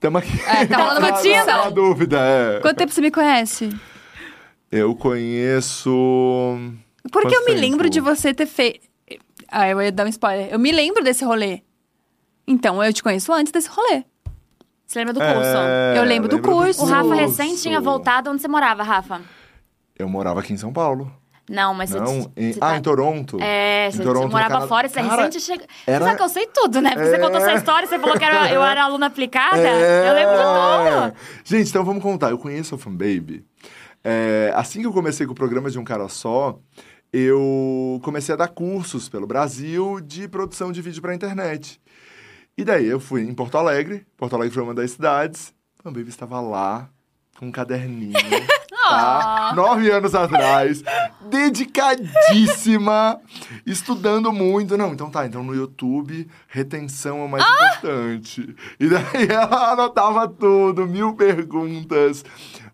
Tamo aqui. É, tá rolando uma na- na dúvida, é. Quanto tempo você me conhece? Eu conheço. Porque eu Quanto me lembro de você ter feito. Ah, eu ia dar um spoiler. Eu me lembro desse rolê. Então, eu te conheço antes desse rolê. Você lembra do curso? É, Eu lembro do curso. O Rafa recém tinha voltado. Onde você morava, Rafa? Eu morava aqui em São Paulo. Não, mas Não, você... em- você ah, tá- em Toronto. É, Em você, Toronto, você morava fora, você Cara, recente chega... era- Você sabe que eu sei tudo, né? Porque você É. contou essa história, você falou que era- eu era aluna aplicada. É. Eu lembro de tudo. Gente, então vamos contar. Eu conheço a Fanbaby. É, assim que eu comecei com o programa de um cara só, eu comecei a dar cursos pelo Brasil de produção de vídeo pra internet. E daí eu fui em Porto Alegre. Porto Alegre foi uma das cidades. A Fanbaby estava lá com um caderninho. tá? Nove anos atrás, dedicadíssima, estudando muito. Não, então tá, então no YouTube, retenção é o mais importante. E daí ela anotava tudo, mil perguntas.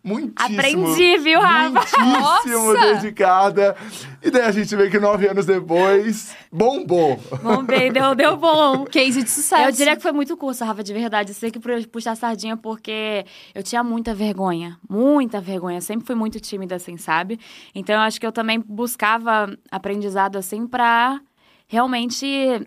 Muitíssimo. Aprendi, viu, Rafa? Muitíssimo Nossa! dedicada. E daí a gente vê que nove anos depois, bombou. Bom, bem, deu, deu bom. Case de sucesso. Eu diria que foi muito curso, Rafa, de verdade. Eu sei que pu- puxar sardinha porque eu tinha muita vergonha. Muita vergonha. Eu sempre fui muito tímida, assim, sabe? Então, eu acho que eu também buscava aprendizado, assim, pra realmente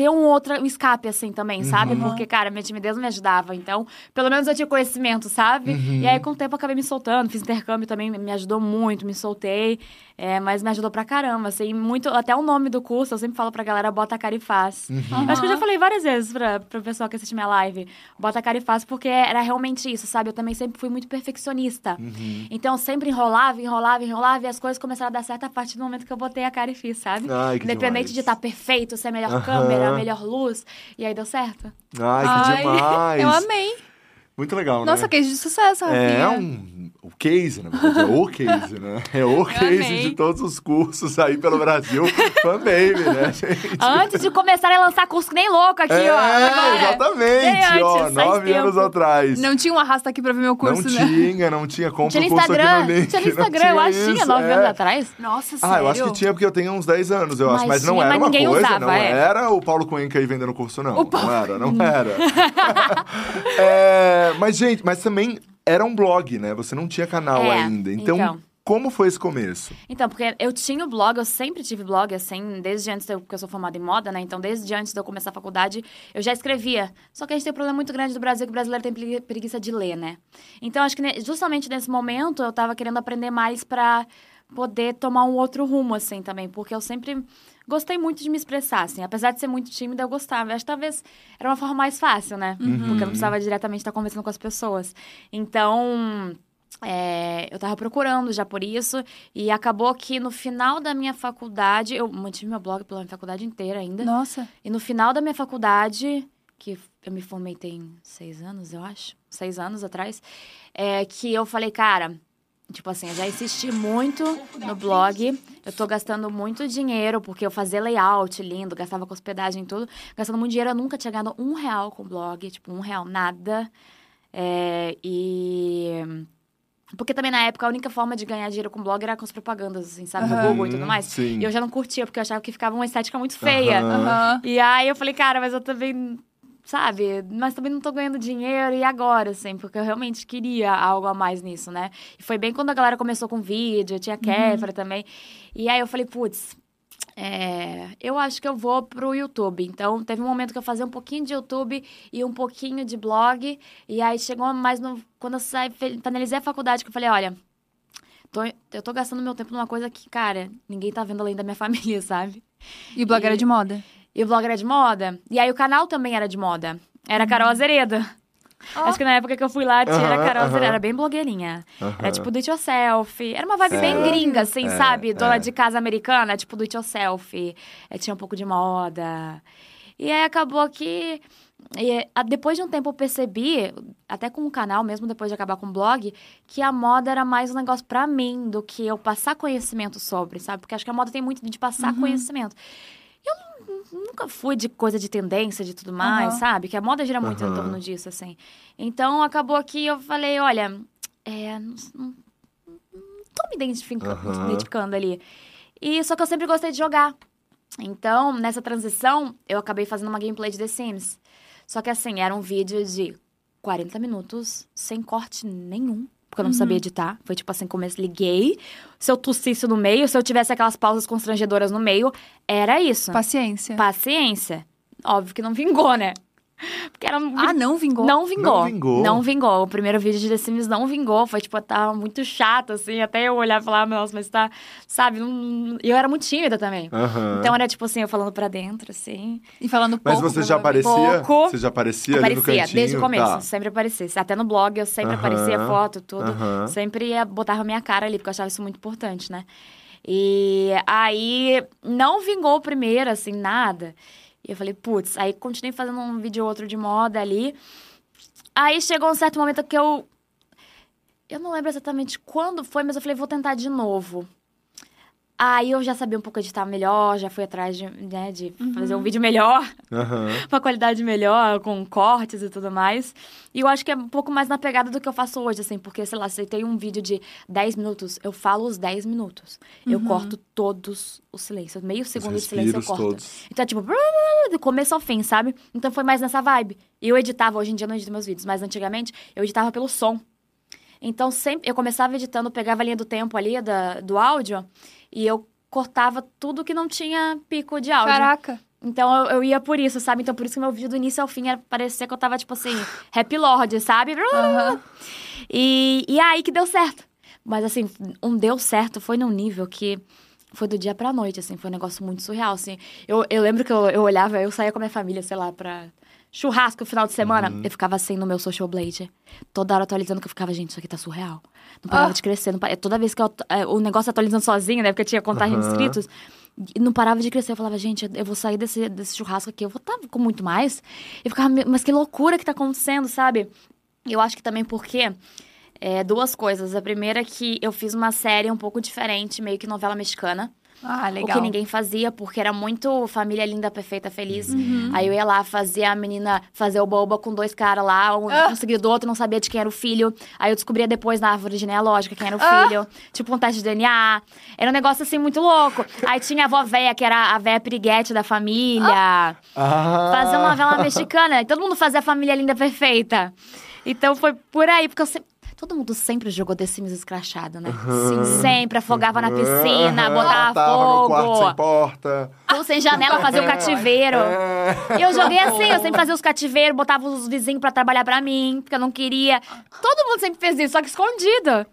ter um outro um escape, assim, também, sabe? Porque, cara, minha timidez não me ajudava. Então, pelo menos eu tinha conhecimento, sabe? E aí, com o tempo, eu acabei me soltando. Fiz intercâmbio também, me ajudou muito, me soltei. É, mas me ajudou pra caramba, assim. Muito, até o nome do curso, eu sempre falo pra galera, bota a cara e faz. Eu Acho que eu já falei várias vezes pra, pro pessoal que assiste minha live. Bota a cara e faz, porque era realmente isso, sabe? Eu também sempre fui muito perfeccionista. Então, eu sempre enrolava, enrolava, enrolava. E as coisas começaram a dar certo a partir do momento que eu botei a cara e fiz, sabe? Ai, que Independente demais. de estar perfeito, ser a melhor câmera, a melhor luz. E aí deu certo. Ai, que Ai, demais. Eu amei. Muito legal, Nossa, né? case de sucesso, Rafinha. É um o case, na verdade, é o case, né? É o case de todos os cursos aí pelo Brasil. Fanbaby, né, gente? Antes de começarem a lançar curso que nem louco aqui, é, ó. Agora. exatamente, Bem antes, ó, nove anos tempo. atrás. Não tinha um arrasta aqui pra ver meu curso, não né? tinha, não tinha. Compra Tinha no o curso Instagram. aqui no link. Tinha no não Instagram, eu acho que tinha nove é. anos atrás. Nossa, sério? Ah, eu acho que tinha porque eu tenho uns 10 anos, eu acho. Mas Mas não tinha, era mas uma ninguém coisa, usava, não é. era o Paulo Cuenca aí vendendo curso, não. O Paulo- Não era, não era. É, mas, gente, mas também era um blog, né? Você não tinha canal É, ainda. Então, então. como foi esse começo? Então, porque eu tinha o blog, eu sempre tive blog, assim, desde antes, eu, porque eu sou formada em moda, né? Então, desde antes de eu começar a faculdade, eu já escrevia. Só que a gente tem um problema muito grande do Brasil, que o brasileiro tem pregui- preguiça de ler, né? Então, acho que justamente nesse momento, eu tava querendo aprender mais pra poder tomar um outro rumo, assim, também. Porque eu sempre gostei muito de me expressar, assim. Apesar de ser muito tímida, eu gostava. Eu Acho que talvez era uma forma mais fácil, né? Porque eu não precisava diretamente estar conversando com as pessoas. Então... É, eu tava procurando já por isso. E acabou que no final da minha faculdade, eu mantive meu blog pela minha faculdade inteira ainda. Nossa. E no final da minha faculdade, que eu me formei tem seis anos, eu acho, seis anos atrás, é que eu falei, cara. Tipo assim, eu já insisti muito no blog. Eu tô gastando muito dinheiro, porque eu fazia layout lindo, gastava com hospedagem e tudo. Gastando muito dinheiro, eu nunca tinha ganhado um real com o blog. Tipo, um real, nada. É, e... Porque também na época a única forma de ganhar dinheiro com blog era com as propagandas, assim, sabe? Do Aham. Google e tudo mais. Sim. E eu já não curtia, porque eu achava que ficava uma estética muito feia. Aham. Aham. E aí eu falei, cara, mas eu também, sabe? Mas também não tô ganhando dinheiro, e agora, assim? Porque eu realmente queria algo a mais nisso, né? E foi bem quando a galera começou com vídeo, tinha Kéfera também. E aí eu falei, putz, é, eu acho que eu vou pro YouTube. Então, teve um momento que eu fazia um pouquinho de YouTube e um pouquinho de blog. E aí chegou mais no. Quando eu saí, finalizei a faculdade, que eu falei, olha. tô- eu tô gastando meu tempo numa coisa que, cara, ninguém tá vendo além da minha família, sabe? E o blog E- era de moda? E o blog era de moda. E aí o canal também era de moda. Era Carol Azeredo. Acho que na época que eu fui lá, tinha era Aham, Carol Azeredo. aham. Era bem blogueirinha. Era tipo do it yourself. Era uma vibe bem Sério? gringa, assim, É, sabe? Dona é. de casa americana, tipo do it yourself. É, tinha um pouco de moda. E aí acabou que. e, depois de um tempo eu percebi, até com o canal, mesmo depois de acabar com o blog, que a moda era mais um negócio pra mim do que eu passar conhecimento sobre, sabe? Porque acho que a moda tem muito de passar conhecimento. Nunca fui de coisa de tendência, de tudo mais, Aham. sabe? Que a moda gira muito em Aham. torno disso, assim. Então, acabou que eu falei, olha, é, não, não- não tô me identifica- Aham. identificando ali. E só que eu sempre gostei de jogar. Então, nessa transição, eu acabei fazendo uma gameplay de The Sims. Só que assim, era um vídeo de 40 minutos sem corte nenhum. Porque eu não Uhum. sabia editar. Foi tipo assim, começo, liguei. Se eu tossisse no meio, se eu tivesse aquelas pausas constrangedoras no meio, era isso. Paciência. Paciência. Óbvio que não vingou, né? Porque era um Ah, não vingou? não vingou. Não vingou? Não vingou. O primeiro vídeo de The Sims não vingou. Foi, tipo, tava muito chato, assim. Até eu olhar e falar, nossa, mas tá... Sabe? não- E eu era muito tímida também. Aham. Então era, tipo assim, eu falando pra dentro, assim. E falando Mas pouco. você já aparecia? Pouco. Você já aparecia, ali no Aparecia, cantinho? desde o começo. Tá. Sempre aparecia. Até no blog eu sempre Aham. aparecia foto, tudo. Aham. Sempre ia, botava minha cara ali, porque eu achava isso muito importante, né? E aí não vingou o primeiro, assim, nada. Eu falei, putz, aí continuei fazendo um vídeo ou outro de moda ali. Aí chegou um certo momento que eu. Eu não lembro exatamente quando foi, mas eu falei, vou tentar de novo. Aí eu já sabia um pouco editar melhor, já fui atrás de, né, de fazer um vídeo melhor Aham. uma qualidade melhor, com cortes e tudo mais. E eu acho que é um pouco mais na pegada do que eu faço hoje, assim, porque, sei lá, se tem um vídeo de 10 minutos, eu falo os 10 minutos. Eu corto todos os silêncios. Meio segundo de silêncio eu corto. todos. Então é tipo, do começo ao fim, sabe? Então foi mais nessa vibe. E eu editava, hoje em dia eu não edito meus vídeos, mas antigamente eu editava pelo som. Então sempre eu começava editando, pegava a linha do tempo ali da, do áudio e eu cortava tudo que não tinha pico de áudio. Caraca. Então eu, eu ia por isso, sabe? Então por isso que meu vídeo do início ao fim era parecer que eu tava, tipo assim, Happy Lord, sabe? Aham. E, e aí que deu certo. Mas assim, um deu certo foi num nível que foi do dia pra noite, assim, foi um negócio muito surreal, assim. Eu, eu lembro que eu, eu olhava, eu saía com a minha família, sei lá, pra churrasco no final de semana, eu ficava assim no meu social blade, toda hora atualizando, que eu ficava, gente, isso aqui tá surreal. Não parava Ah. de crescer, não toda vez que eu, é, o negócio atualizando sozinho, né, porque tinha contagem de Aham. inscritos, e não parava de crescer. Eu falava, gente, eu vou sair desse, desse churrasco aqui, eu vou estar com muito mais. Eu ficava, "Meu, mas que loucura que tá acontecendo, sabe? Eu acho que também porque é, duas coisas. A primeira é que eu fiz uma série um pouco diferente, meio que novela mexicana. Ah, O legal. que ninguém fazia, porque era muito família linda, perfeita, feliz. Aí eu ia lá, fazia a menina fazer o boba com dois caras lá, um, Ah. um seguido do outro, não sabia de quem era o filho. Aí eu descobria depois na árvore genealógica quem era o Ah. filho. Tipo um teste de DNA. Era um negócio assim muito louco. Aí tinha a avó véia, que era a véia piriguete da família. Ah! Fazer uma novela mexicana. E todo mundo fazia a família linda perfeita. Então foi por aí, porque eu sempre. Todo mundo sempre jogou The Sims escrachado, né? Sim, sempre afogava na piscina, Aham. botava Tava no quarto sem fogo. porta. Ou sem janela, fazia o cativeiro. É. E eu joguei assim, eu sempre fazia os cativeiros, botava os vizinhos pra trabalhar pra mim, porque eu não queria. Todo mundo sempre fez isso, só que escondido.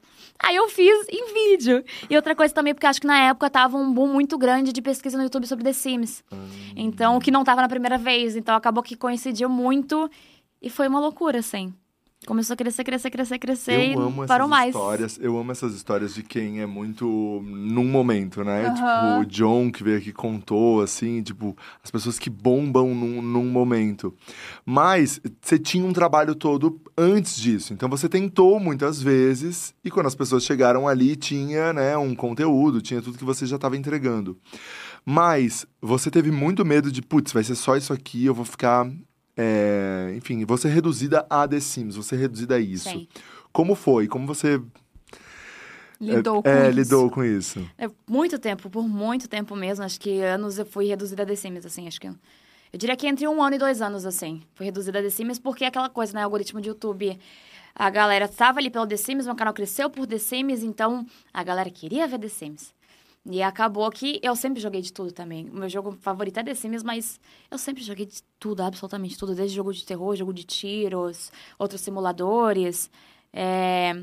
Aí eu fiz em vídeo. E outra coisa também, porque acho que na época tava um boom muito grande de pesquisa no YouTube sobre The Sims. Então, o que não tava na primeira vez. Então, acabou que coincidiu muito e foi uma loucura, assim. Começou a crescer, crescer, crescer, crescer Eu e amo parou essas mais. histórias. Eu amo essas histórias de quem é muito num momento, né? Aham. Tipo, o John que veio aqui contou, assim, tipo, as pessoas que bombam num, num momento. Mas você tinha um trabalho todo antes disso. Então você tentou muitas vezes, e quando as pessoas chegaram ali, tinha, né, um conteúdo, tinha tudo que você já estava entregando. Mas você teve muito medo de, putz, vai ser só isso aqui, eu vou ficar. É, Enfim, você reduzida a The Sims, você reduzida a isso. Sim. Como foi? Como você Lidou com é, isso. lidou com isso? É, muito tempo, por muito tempo mesmo. Acho que anos eu fui reduzida a The Sims, assim. Acho que. Eu diria que entre um ano e dois anos, assim. Fui reduzida a The Sims, porque é aquela coisa, né? Algoritmo de YouTube. A galera estava ali pelo The Sims, meu canal cresceu por The Sims, então a galera queria ver The Sims. E acabou que eu sempre joguei de tudo também. O meu jogo favorito é The Sims, mas eu sempre joguei de tudo, absolutamente tudo. Desde jogo de terror, jogo de tiros, outros simuladores. É,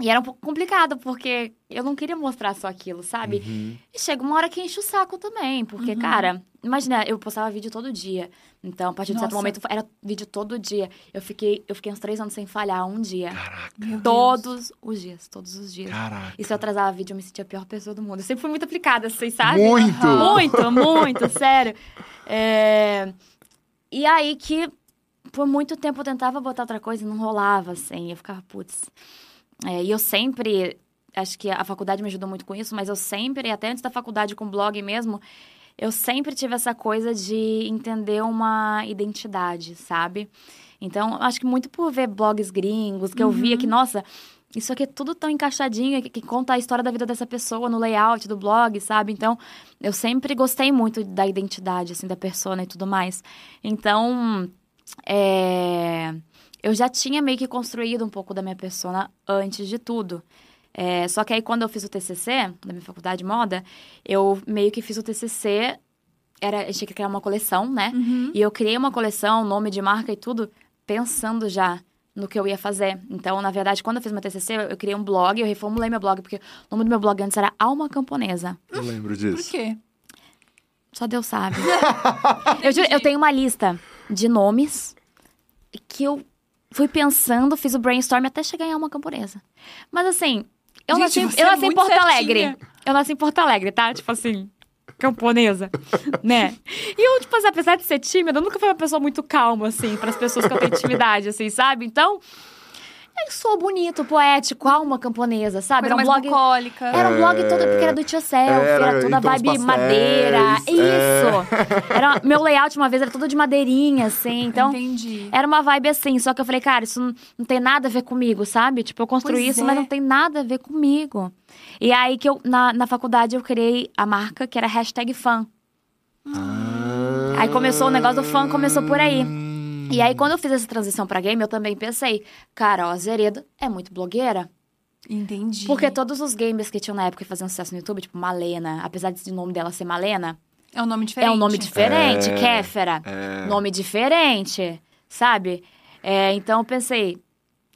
E era um pouco complicado, porque eu não queria mostrar só aquilo, sabe? Uhum. E chega uma hora que enche o saco também, porque, cara, imagina, eu postava vídeo todo dia. Então, a partir de certo Nossa. momento, era vídeo todo dia. Eu fiquei, eu fiquei uns três anos sem falhar, um dia. Caraca. Todos os dias, todos os dias. caraca. E se eu atrasava vídeo, eu me sentia a pior pessoa do mundo. Eu sempre fui muito aplicada, vocês sabem? Muito! Muito, muito, sério. É, E aí que, por muito tempo, eu tentava botar outra coisa e não rolava, assim. Eu ficava, putz. É, e eu sempre, acho que a faculdade me ajudou muito com isso, mas eu sempre, até antes da faculdade com blog mesmo, eu sempre tive essa coisa de entender uma identidade, sabe? Então, acho que muito por ver blogs gringos, que eu via que, nossa, isso aqui é tudo tão encaixadinho, que, que conta a história da vida dessa pessoa no layout do blog, sabe? Então, eu sempre gostei muito da identidade, assim, da persona e tudo mais. Então, é, eu já tinha meio que construído um pouco da minha persona antes de tudo. É, só que aí, quando eu fiz o TCC, da minha faculdade de moda, eu meio que fiz o TCC, era, eu tinha que criar uma coleção, né? Uhum. E eu criei uma coleção, nome de marca e tudo, pensando já no que eu ia fazer. Então, na verdade, quando eu fiz meu TCC, eu, eu criei um blog, eu reformulei meu blog, porque o nome do meu blog antes era Alma Camponesa. Eu lembro Por disso. quê? Só Deus sabe. eu, juro, eu tenho uma lista de nomes que eu fui pensando, fiz o brainstorm até chegar em Alma Camponesa. Mas assim, eu Gente, nasci, eu é nasci em muito Porto certinha. Alegre. Eu nasci em Porto Alegre, tá? Tipo assim, camponesa, né? E eu, tipo assim, apesar de ser tímida, eu nunca fui uma pessoa muito calma, assim, para as pessoas que eu tenho intimidade, assim, sabe? Então, eu sou bonito, poético, alma camponesa, sabe? Coisa Era um mais blog... bucólica. Era um blog todo, porque era do tio selfie, Era era, toda vibe pastéis, madeira. é. Isso! Era, meu layout uma vez era todo de madeirinha, assim. Então, Entendi. era uma vibe assim. Só que eu falei, cara, isso não, não tem nada a ver comigo, sabe? Tipo, eu construí Pois isso, é. mas não tem nada a ver comigo. E aí que eu, na, na faculdade, eu criei a marca que era hashtag fã. Ah. Aí começou o negócio do fã, começou por aí. E aí, quando eu fiz essa transição pra game, eu também pensei, cara, ó, a Zeredo é muito blogueira. Entendi. Porque todos os gamers que tinham na época e faziam sucesso no YouTube, tipo Malena, apesar de o nome dela ser Malena, É um nome diferente. é um nome diferente, É, Kéfera. é. Nome diferente, sabe? É, então eu pensei,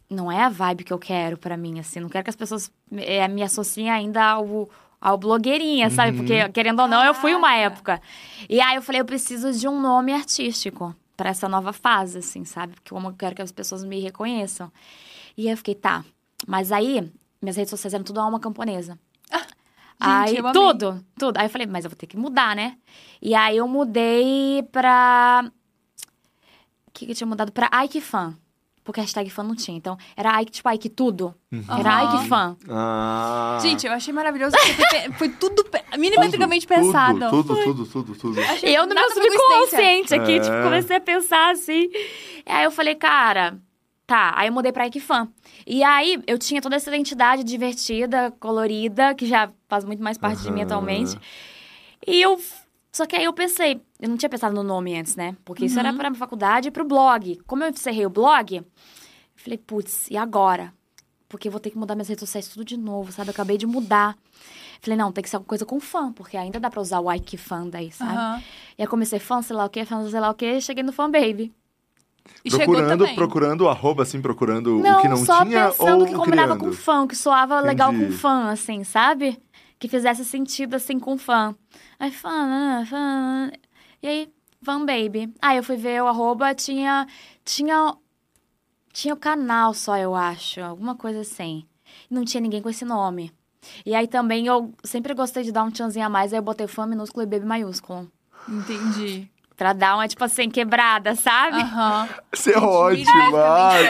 não é a vibe que eu quero pra mim, assim. Não quero que as pessoas é, me associem ainda ao, ao blogueirinha, sabe? Porque, querendo ou não, eu fui uma época. E aí eu falei, eu preciso de um nome artístico pra essa nova fase, assim, sabe? Porque como eu quero que as pessoas me reconheçam. E aí eu fiquei, tá. Mas aí, minhas redes sociais eram tudo alma camponesa. aí, eu amei. tudo, tudo. Aí eu falei, mas eu vou ter que mudar, né? E aí eu mudei pra. O que, que eu tinha mudado? Pra Ike Fan. Porque hashtag fã não tinha. Então, era Ike, tipo, Ike tudo. Era Aham. Ike Fan. Ah. Gente, eu achei maravilhoso. porque Foi tudo pe- milimetricamente pensado. Tudo, tudo, tudo, tudo, tudo. E eu no meu subconsciente aqui, É. tipo, comecei a pensar assim. E aí eu falei, cara, tá. Aí eu mudei pra Ike Fan. E aí eu tinha toda essa identidade divertida, colorida, que já faz muito mais parte de mim atualmente. E eu. Só que aí eu pensei, eu não tinha pensado no nome antes, né? Porque isso era pra minha faculdade e pro blog. Como eu encerrei o blog, eu falei, putz, e agora? Porque eu vou ter que mudar minhas redes sociais tudo de novo, sabe? Eu acabei de mudar. Falei, não, tem que ser alguma coisa com fã, porque ainda dá pra usar o Ike Fan daí, sabe? Aham. E aí comecei fã, sei lá o quê, fã, sei lá o quê, cheguei no Fan Baby. E procurando, procurando o arroba, assim, procurando Não, o que não só tinha pensando ou que combinava criando? com fã, que soava legal com Entendi. fã, assim, sabe? Que fizesse sentido, assim, com fã. Aí, fã, fã... E aí, Fan Baby. Aí eu fui ver o arroba, tinha... Tinha... Tinha o canal só, eu acho. Alguma coisa assim. Não tinha ninguém com esse nome. E aí também eu sempre gostei de dar um tchanzinho a mais, aí eu botei fã minúsculo e baby maiúsculo. Entendi. Pra dar uma, tipo assim, quebrada, sabe? Aham. Você é ótima,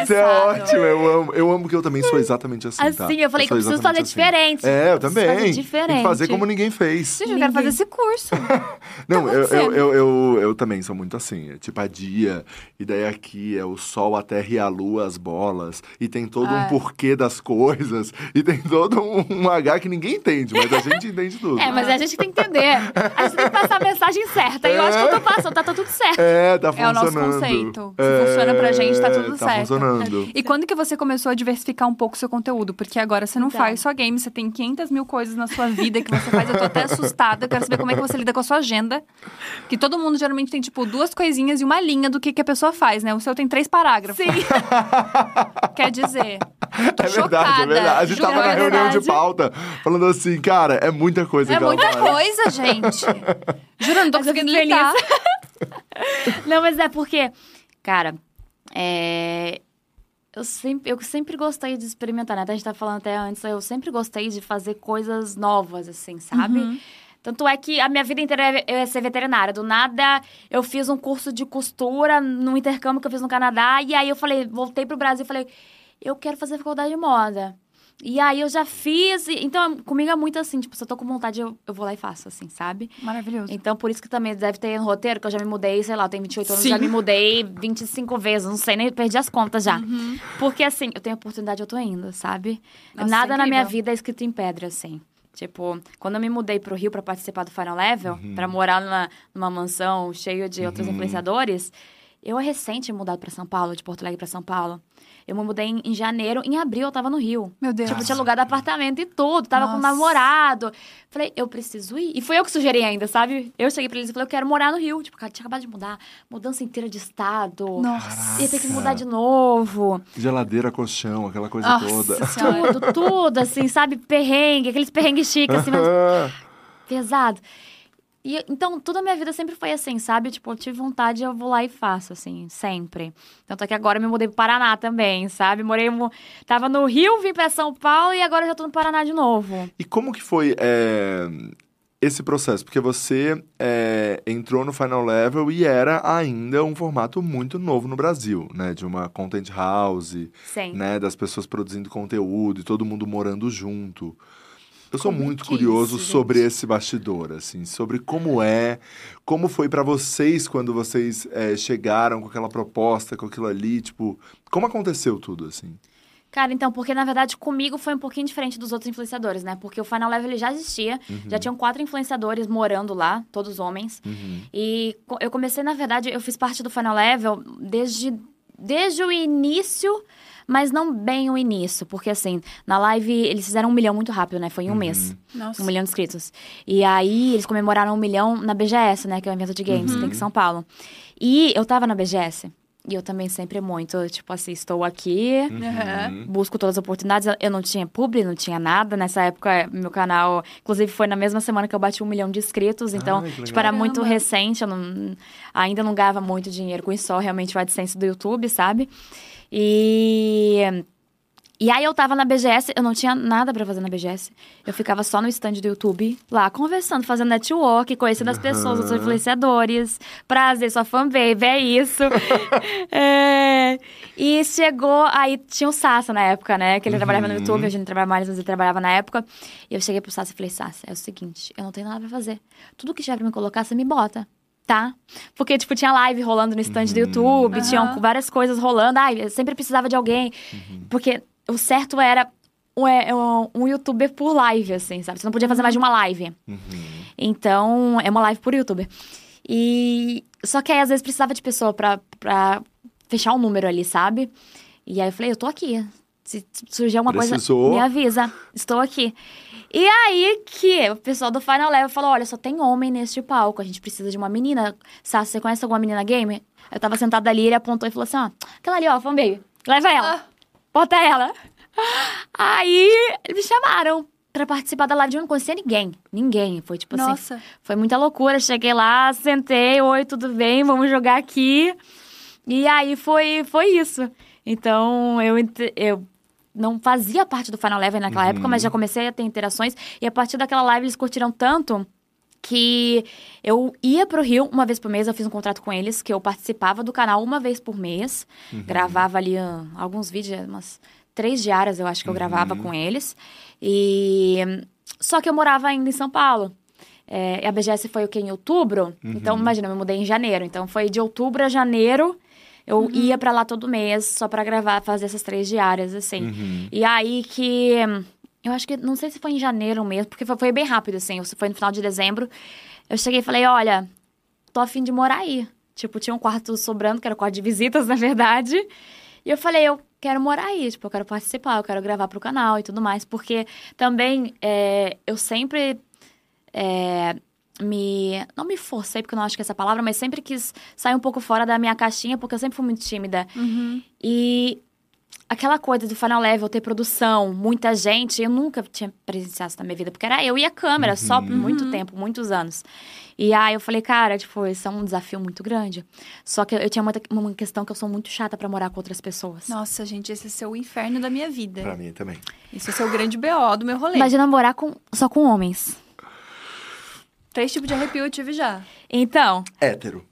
você é ótima. Eu amo, eu amo que eu também sou exatamente assim, tá? Assim, eu falei que eu preciso fazer assim. diferente. É, eu Eu preciso também. fazer Tem que diferente. fazer como ninguém fez. Gente, eu quero fazer esse curso. Não, Tá eu, eu, eu, eu, eu também sou muito assim. É tipo a dia, e daí aqui é o sol, a terra e a lua, as bolas. E tem todo Ah, um porquê das coisas. E tem todo um, um H que ninguém entende, mas a gente entende tudo. É, mas a gente tem que entender. A gente tem que passar a mensagem certa. E eu acho que eu tô passando, tá, tá tudo certo. É, tá É o funcionando. nosso conceito. Se funciona pra gente, tá tudo tá certo. funcionando. E quando que você começou a diversificar um pouco o seu conteúdo? Porque agora você não Então. faz só games, você tem 500 mil coisas na sua vida que você faz. Eu tô até assustada. Eu quero saber como é que você lida com a sua agenda. Que todo mundo geralmente tem, tipo, duas coisinhas e uma linha do que, que a pessoa faz, né? O seu tem três parágrafos. Sim. Quer dizer, tô É verdade, chocada. é verdade. A gente Juro, tava é na reunião de verdade. pauta falando assim, cara, é muita coisa É ela muita coisa, gente. Juro, não tô Mas conseguindo lidar. Não, mas é porque, cara, é... Eu sempre, eu sempre gostei de experimentar, né? Até A gente tá falando até antes, eu sempre gostei de fazer coisas novas, assim, sabe? Uhum. Tanto é que a minha vida inteira é- eu ia ser veterinária. Do nada, eu fiz um curso de costura no intercâmbio que eu fiz no Canadá. E aí eu falei, voltei pro Brasil e falei, eu quero fazer faculdade de moda. E aí eu já fiz. e- Então, comigo é muito assim, tipo, se eu tô com vontade, eu, eu vou lá e faço, assim, sabe? Maravilhoso. Então, por isso que também deve ter no roteiro, que eu já me mudei, sei lá, eu tenho 28 anos, Sim. já me mudei 25 vezes, não sei, nem perdi as contas já. Porque, assim, eu tenho oportunidade, eu tô indo, sabe? Uhum. Nossa, Nada na minha vida é escrito em pedra, assim. Tipo, quando eu me mudei pro Rio pra participar do Final Level, Uhum. pra morar numa, numa mansão cheia de outros influenciadores, Eu recente tinha mudado pra São Paulo, de Porto Alegre pra São Paulo. Eu me mudei em, em janeiro, em abril eu tava no Rio. Meu Deus. Tipo, tinha alugado apartamento e tudo, tava com um Nossa. namorado. Falei, eu preciso ir. E foi eu que sugeri ainda, sabe? Eu cheguei pra eles e falei, eu quero morar no Rio. Tipo, cara, tinha acabado de mudar, mudança inteira de estado. Nossa. Ia ter que mudar de novo. Geladeira, colchão, aquela coisa Nossa toda. Senhora. Tudo, tudo, assim, sabe? Perrengue, aqueles perrengues chiques, assim, mas pesado. E, então, toda a minha vida sempre foi assim, sabe? Tipo, eu tive vontade, eu vou lá e faço, assim, sempre. Tanto é que agora eu me mudei pro Paraná também, sabe? Morei, mo- tava no Rio, vim pra São Paulo e agora já tô no Paraná de novo. E como que foi é, esse processo? Porque você é, entrou no Final Level e era ainda um formato muito novo no Brasil, né? De uma content house, Sim. né? Das pessoas produzindo conteúdo e todo mundo morando junto. Eu sou Como muito é curioso isso, sobre esse bastidor, assim, sobre como é, como foi pra vocês quando vocês é, chegaram com aquela proposta, com aquilo ali, tipo, como aconteceu tudo, assim? Cara, então, porque na verdade comigo foi um pouquinho diferente dos outros influenciadores, né? Porque o Final Level ele já existia, já tinham quatro influenciadores morando lá, todos homens. Uhum. E eu comecei, na verdade, eu fiz parte do Final Level desde, desde o início, mas não bem o início. Porque, assim, na live eles fizeram um milhão muito rápido, né? Foi em um mês. Nossa. Um milhão de inscritos. E aí eles comemoraram um milhão na BGS, né? Que é o evento de games, tem que em São Paulo. E eu tava na BGS. E eu também sempre muito, tipo assim, estou aqui, Aham. busco todas as oportunidades. Eu não tinha publi, não tinha nada. Nessa época, meu canal, inclusive, foi na mesma semana que eu bati um milhão de inscritos. Então, Ai, tipo, era muito Caramba. recente. Eu não, ainda não ganhava muito dinheiro com isso, só realmente o AdSense do YouTube, sabe? E. E aí eu tava na BGS, eu não tinha nada pra fazer na BGS. Eu ficava só no stand do YouTube, lá conversando, fazendo network, conhecendo as pessoas, os influenciadores. Prazer, sua fanbabe, é isso. É, E chegou, aí tinha o Sassa na época, né? Que ele trabalhava no Uhum. YouTube, a gente não trabalha mais, mas ele trabalhava na época. E eu cheguei pro Sassa e falei, Sassa, é o seguinte, eu não tenho nada pra fazer. Tudo que tiver pra me colocar, você me bota. Tá? Porque, tipo, tinha live rolando no stand do YouTube, Aham. tinham várias coisas rolando. Ai, eu sempre precisava de alguém. Porque o certo era um, é, um, um youtuber por live, assim, sabe? Você não podia fazer mais de uma live. Uhum. Então, é uma live por youtuber. E. Só que aí, às vezes, precisava de pessoa pra, pra fechar um número ali, sabe? E aí eu falei, eu tô aqui. Se surgir alguma Precisou. coisa, me avisa. Estou aqui. E aí que o pessoal do Final Level falou: olha, só tem homem neste palco, a gente precisa de uma menina. Sassi, você conhece alguma menina gamer? Eu tava sentada ali, ele apontou e falou assim: ó, aquela ali, ó, fanbaby, leva ela. Ah. Bota ela. Aí eles me chamaram pra participar da live. Eu não conhecia ninguém. Ninguém. Foi tipo assim. Nossa. Foi muita loucura. Cheguei lá, sentei, oi, tudo bem? Vamos jogar aqui. E aí foi, foi isso. Então, eu, eu não fazia parte do Final Level naquela Uhum. época, mas já comecei a ter interações. E a partir daquela live, eles curtiram tanto que eu ia pro Rio uma vez por mês, eu fiz um contrato com eles, que eu participava do canal uma vez por mês, gravava ali ah, alguns vídeos, umas três diárias eu acho que eu gravava com eles. E só que eu morava ainda em São Paulo. É, a BGS foi o que? Em outubro? Então, imagina, eu me mudei em janeiro. Então, foi de outubro a janeiro. Eu ia pra lá todo mês só pra gravar, fazer essas três diárias, assim. Uhum. E aí que. Eu acho que. Não sei se foi em janeiro mesmo, porque foi, foi bem rápido, assim. Foi no final de dezembro. Eu cheguei e falei: olha, tô afim de morar aí. Tipo, tinha um quarto sobrando, que era o quarto de visitas, na verdade. E eu falei: eu quero morar aí. Tipo, eu quero participar, eu quero gravar pro canal e tudo mais. Porque também é, eu sempre. é, me. Não me forcei, porque eu não acho que é essa palavra, mas sempre quis sair um pouco fora da minha caixinha, porque eu sempre fui muito tímida. Uhum. E aquela coisa do Final Level ter produção, muita gente, eu nunca tinha presenciado isso na minha vida, porque era eu e a câmera, só por muito tempo, muitos anos. E aí eu falei, cara, tipo, isso é um desafio muito grande. Só que eu tinha muita, uma questão que eu sou muito chata pra morar com outras pessoas. Nossa, gente, esse é ser o inferno da minha vida. Pra mim também. Isso é ser o grande BO do meu rolê. Imagina morar com, só com homens. Três tipos de arrepio eu tive já. Então. Hétero.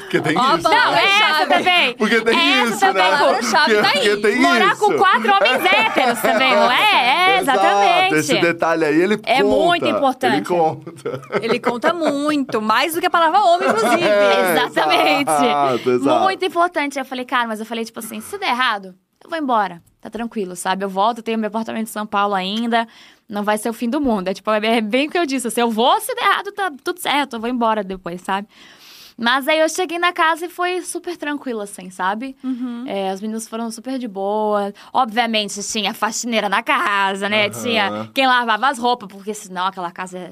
Porque tem Ó, isso. Não, né? é essa chave. também. Porque tem Essa isso, também. né? Porque- tá aí. porque tem Morar isso. com quatro homens héteros também, não é? É, Exato, exatamente. Esse detalhe aí, ele É conta. muito importante. Ele conta. Ele conta muito, mais do que a palavra homem, inclusive. É, Exatamente. exato, exato. Muito importante. Eu falei, cara, mas eu falei, tipo assim, se der errado, eu vou embora. Tá tranquilo, sabe? Eu volto, tenho meu apartamento em São Paulo ainda. Não vai ser o fim do mundo. É tipo, é bem o que eu disse. Se eu vou, se der errado, tá tudo certo. Eu vou embora depois, sabe? Mas aí eu cheguei na casa e foi super tranquilo, assim, sabe? Uhum. É, os meninos foram super de boa. Obviamente, tinha faxineira na casa, né? Aham. Tinha quem lavava as roupas, porque senão aquela casa é.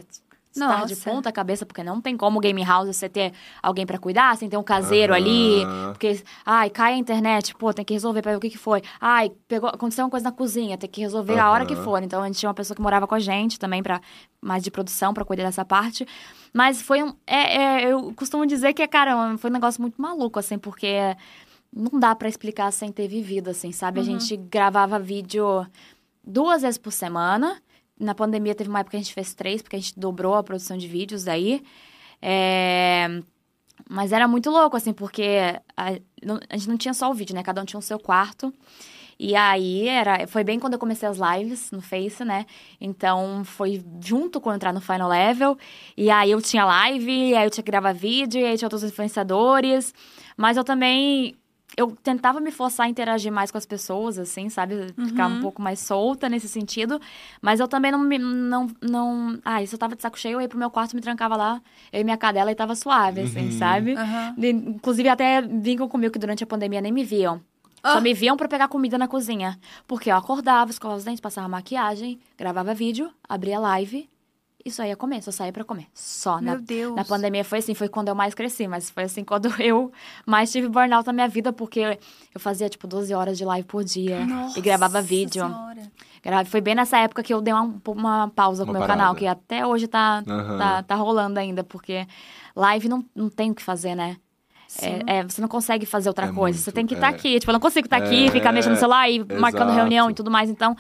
Nossa. de Nossa. ponta cabeça, porque não tem como game house você ter alguém pra cuidar, sem ter um caseiro ali. Porque, ai, cai a internet, pô, tem que resolver pra ver o que, que foi. Ai, pegou, aconteceu uma coisa na cozinha, tem que resolver a hora que for. Então a gente tinha uma pessoa que morava com a gente também, pra, mais de produção, pra cuidar dessa parte. Mas foi um. É, é, eu costumo dizer que, cara, foi um negócio muito maluco, assim, porque não dá pra explicar sem ter vivido, assim, sabe? A gente gravava vídeo duas vezes por semana. Na pandemia teve uma época que a gente fez três, porque a gente dobrou a produção de vídeos daí. É, Mas era muito louco, assim, porque a... a gente não tinha só o vídeo, né? Cada um tinha o seu quarto. E aí era, foi bem quando eu comecei as lives no Face, né? Então foi junto com eu entrar no Final Level. E aí eu tinha live, e aí eu tinha que gravar vídeo, e aí tinha outros influenciadores. Mas eu também. Eu tentava me forçar a interagir mais com as pessoas, assim, sabe? Ficar um pouco mais solta nesse sentido. Mas eu também não me. Não, não... Ah, isso eu tava de saco cheio, eu ia pro meu quarto, me trancava lá, eu e minha cadela e tava suave, assim, sabe? Aham. De- Inclusive, até brincam comigo que durante a pandemia nem me viam. Só Ah. me viam pra pegar comida na cozinha. Porque eu acordava, escovava os dentes, passava maquiagem, gravava vídeo, abria live e só ia comer, só saía pra comer. Só. Meu na, Deus. na pandemia foi assim, foi quando eu mais cresci, mas foi assim quando eu mais tive burnout na minha vida, porque eu fazia, tipo, 12 horas de live por dia Nossa e gravava vídeo. Foi bem nessa época que eu dei uma, uma pausa Uma com o meu parada. canal, que até hoje tá, Aham. tá, tá rolando ainda, porque live não, não tem o que fazer, né? É, é, você não consegue fazer outra É coisa. muito, você tem que estar é. aqui. Tipo, eu não consigo estar aqui, É, ficar mexendo no celular e marcando exato. reunião e tudo mais. Então,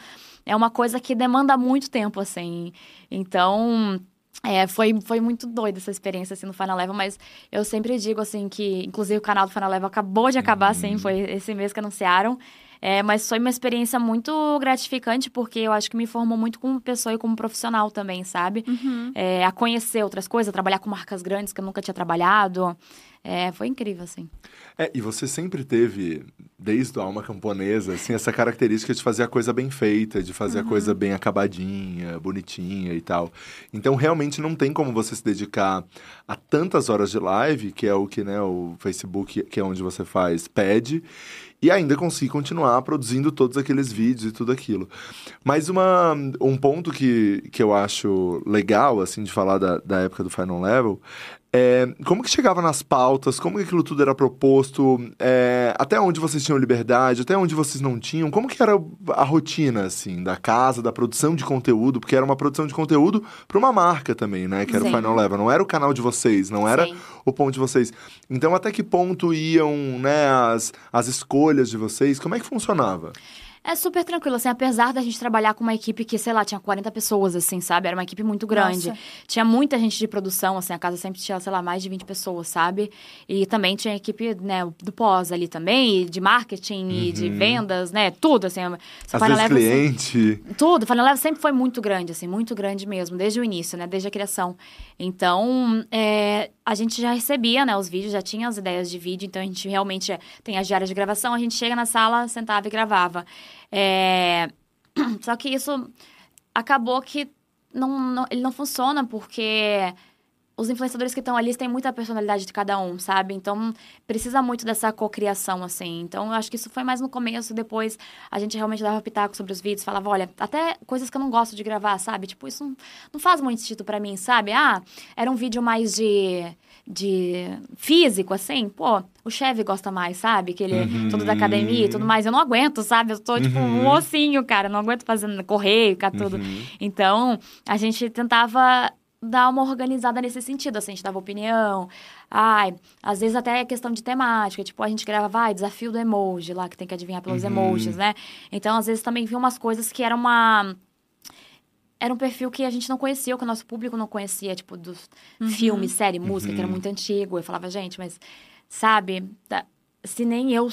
é uma coisa que demanda muito tempo, assim. Então, é, foi, foi muito doida essa experiência, assim, no Final Level. Mas eu sempre digo, assim, que... Inclusive, o canal do Final Level acabou de acabar, assim. Foi esse mês que anunciaram. É, mas foi uma experiência muito gratificante, porque eu acho que me formou muito como pessoa e como profissional também, sabe? Uhum. É, a conhecer outras coisas, a trabalhar com marcas grandes que eu nunca tinha trabalhado. É, foi incrível, assim. É, e você sempre teve, desde a alma camponesa, assim, essa característica de fazer a coisa bem feita, de fazer a coisa bem acabadinha, bonitinha e tal. Então, realmente não tem como você se dedicar a tantas horas de live, que é o que, né, o Facebook, que é onde você faz, pede, e ainda conseguir continuar produzindo todos aqueles vídeos e tudo aquilo. Mas uma, um ponto que, que eu acho legal, assim, de falar da, da época do Final Level, é, como que chegava nas pautas, como que aquilo tudo era proposto, é, até onde vocês tinham liberdade, até onde vocês não tinham, como que era a rotina, assim, da casa, da produção de conteúdo, porque era uma produção de conteúdo para uma marca também, né, que era Sim. o Final Level, não era o canal de vocês, não era Sim. o ponto de vocês. Então, até que ponto iam, né, as, as escolhas de vocês, como é que funcionava? É super tranquilo, assim, apesar da gente trabalhar com uma equipe que, sei lá, tinha 40 pessoas, assim, sabe? Era uma equipe muito grande. Nossa. Tinha muita gente de produção, assim, a casa sempre tinha, sei lá, mais de 20 pessoas, sabe? E também tinha a equipe, né, do pós ali também, e de marketing e de vendas, né? Tudo, assim. Uhum. Às vezes cliente... Tudo. O Final Level sempre foi muito grande, assim, muito grande mesmo, desde o início, né? Desde a criação. Então, é, a gente já recebia, né, os vídeos, já tinha as ideias de vídeo, então a gente realmente é, tem as diárias de gravação, a gente chega na sala, sentava e gravava. É, Só que isso acabou que não, não- ele não funciona porque os influenciadores que estão ali têm muita personalidade de cada um, sabe? Então, precisa muito dessa cocriação, assim. Então, eu acho que isso foi mais no começo, depois a gente realmente dava pitaco sobre os vídeos, falava, olha, até coisas que eu não gosto de gravar, sabe? Tipo, isso não, não faz muito sentido pra mim, sabe? Ah, era um vídeo mais de, de físico, assim, pô, o Chevy gosta mais, sabe? Que ele é todo da academia e tudo mais. Eu não aguento, sabe? Eu tô, tipo, um ossinho, cara. Eu não aguento fazendo correr, ficar tudo. Então, a gente tentava dar uma organizada nesse sentido, assim, a gente dava opinião. Ai, às vezes até é questão de temática, tipo, a gente gravava, ai, desafio do emoji lá, que tem que adivinhar pelos emojis, né? Então, às vezes também vinha umas coisas que era uma era um perfil que a gente não conhecia, ou que o nosso público não conhecia, tipo, dos filmes, série, música, que era muito antigo. Eu falava, gente, mas, sabe, tá- se nem eu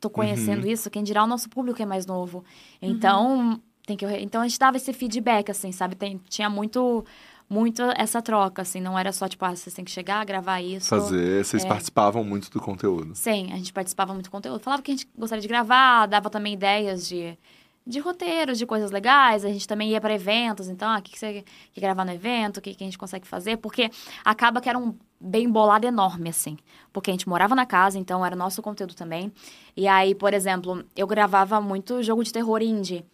tô conhecendo isso, quem dirá o nosso público que é mais novo. Então, tem que, então a gente dava esse feedback, assim, sabe? Tem, tinha muito, muito essa troca, assim, não era só, tipo, ah, vocês têm que chegar, gravar isso. Fazer, vocês É. participavam muito do conteúdo. Sim, a gente participava muito do conteúdo. Falava que a gente gostaria de gravar, dava também ideias de, de roteiros, de coisas legais. A gente também ia para eventos, então, ah, o que, que você quer gravar no evento, o que, que a gente consegue fazer, porque acaba que era um bem bolado enorme, assim. Porque a gente morava na casa, então era nosso conteúdo também. E aí, por exemplo, eu gravava muito jogo de terror indie.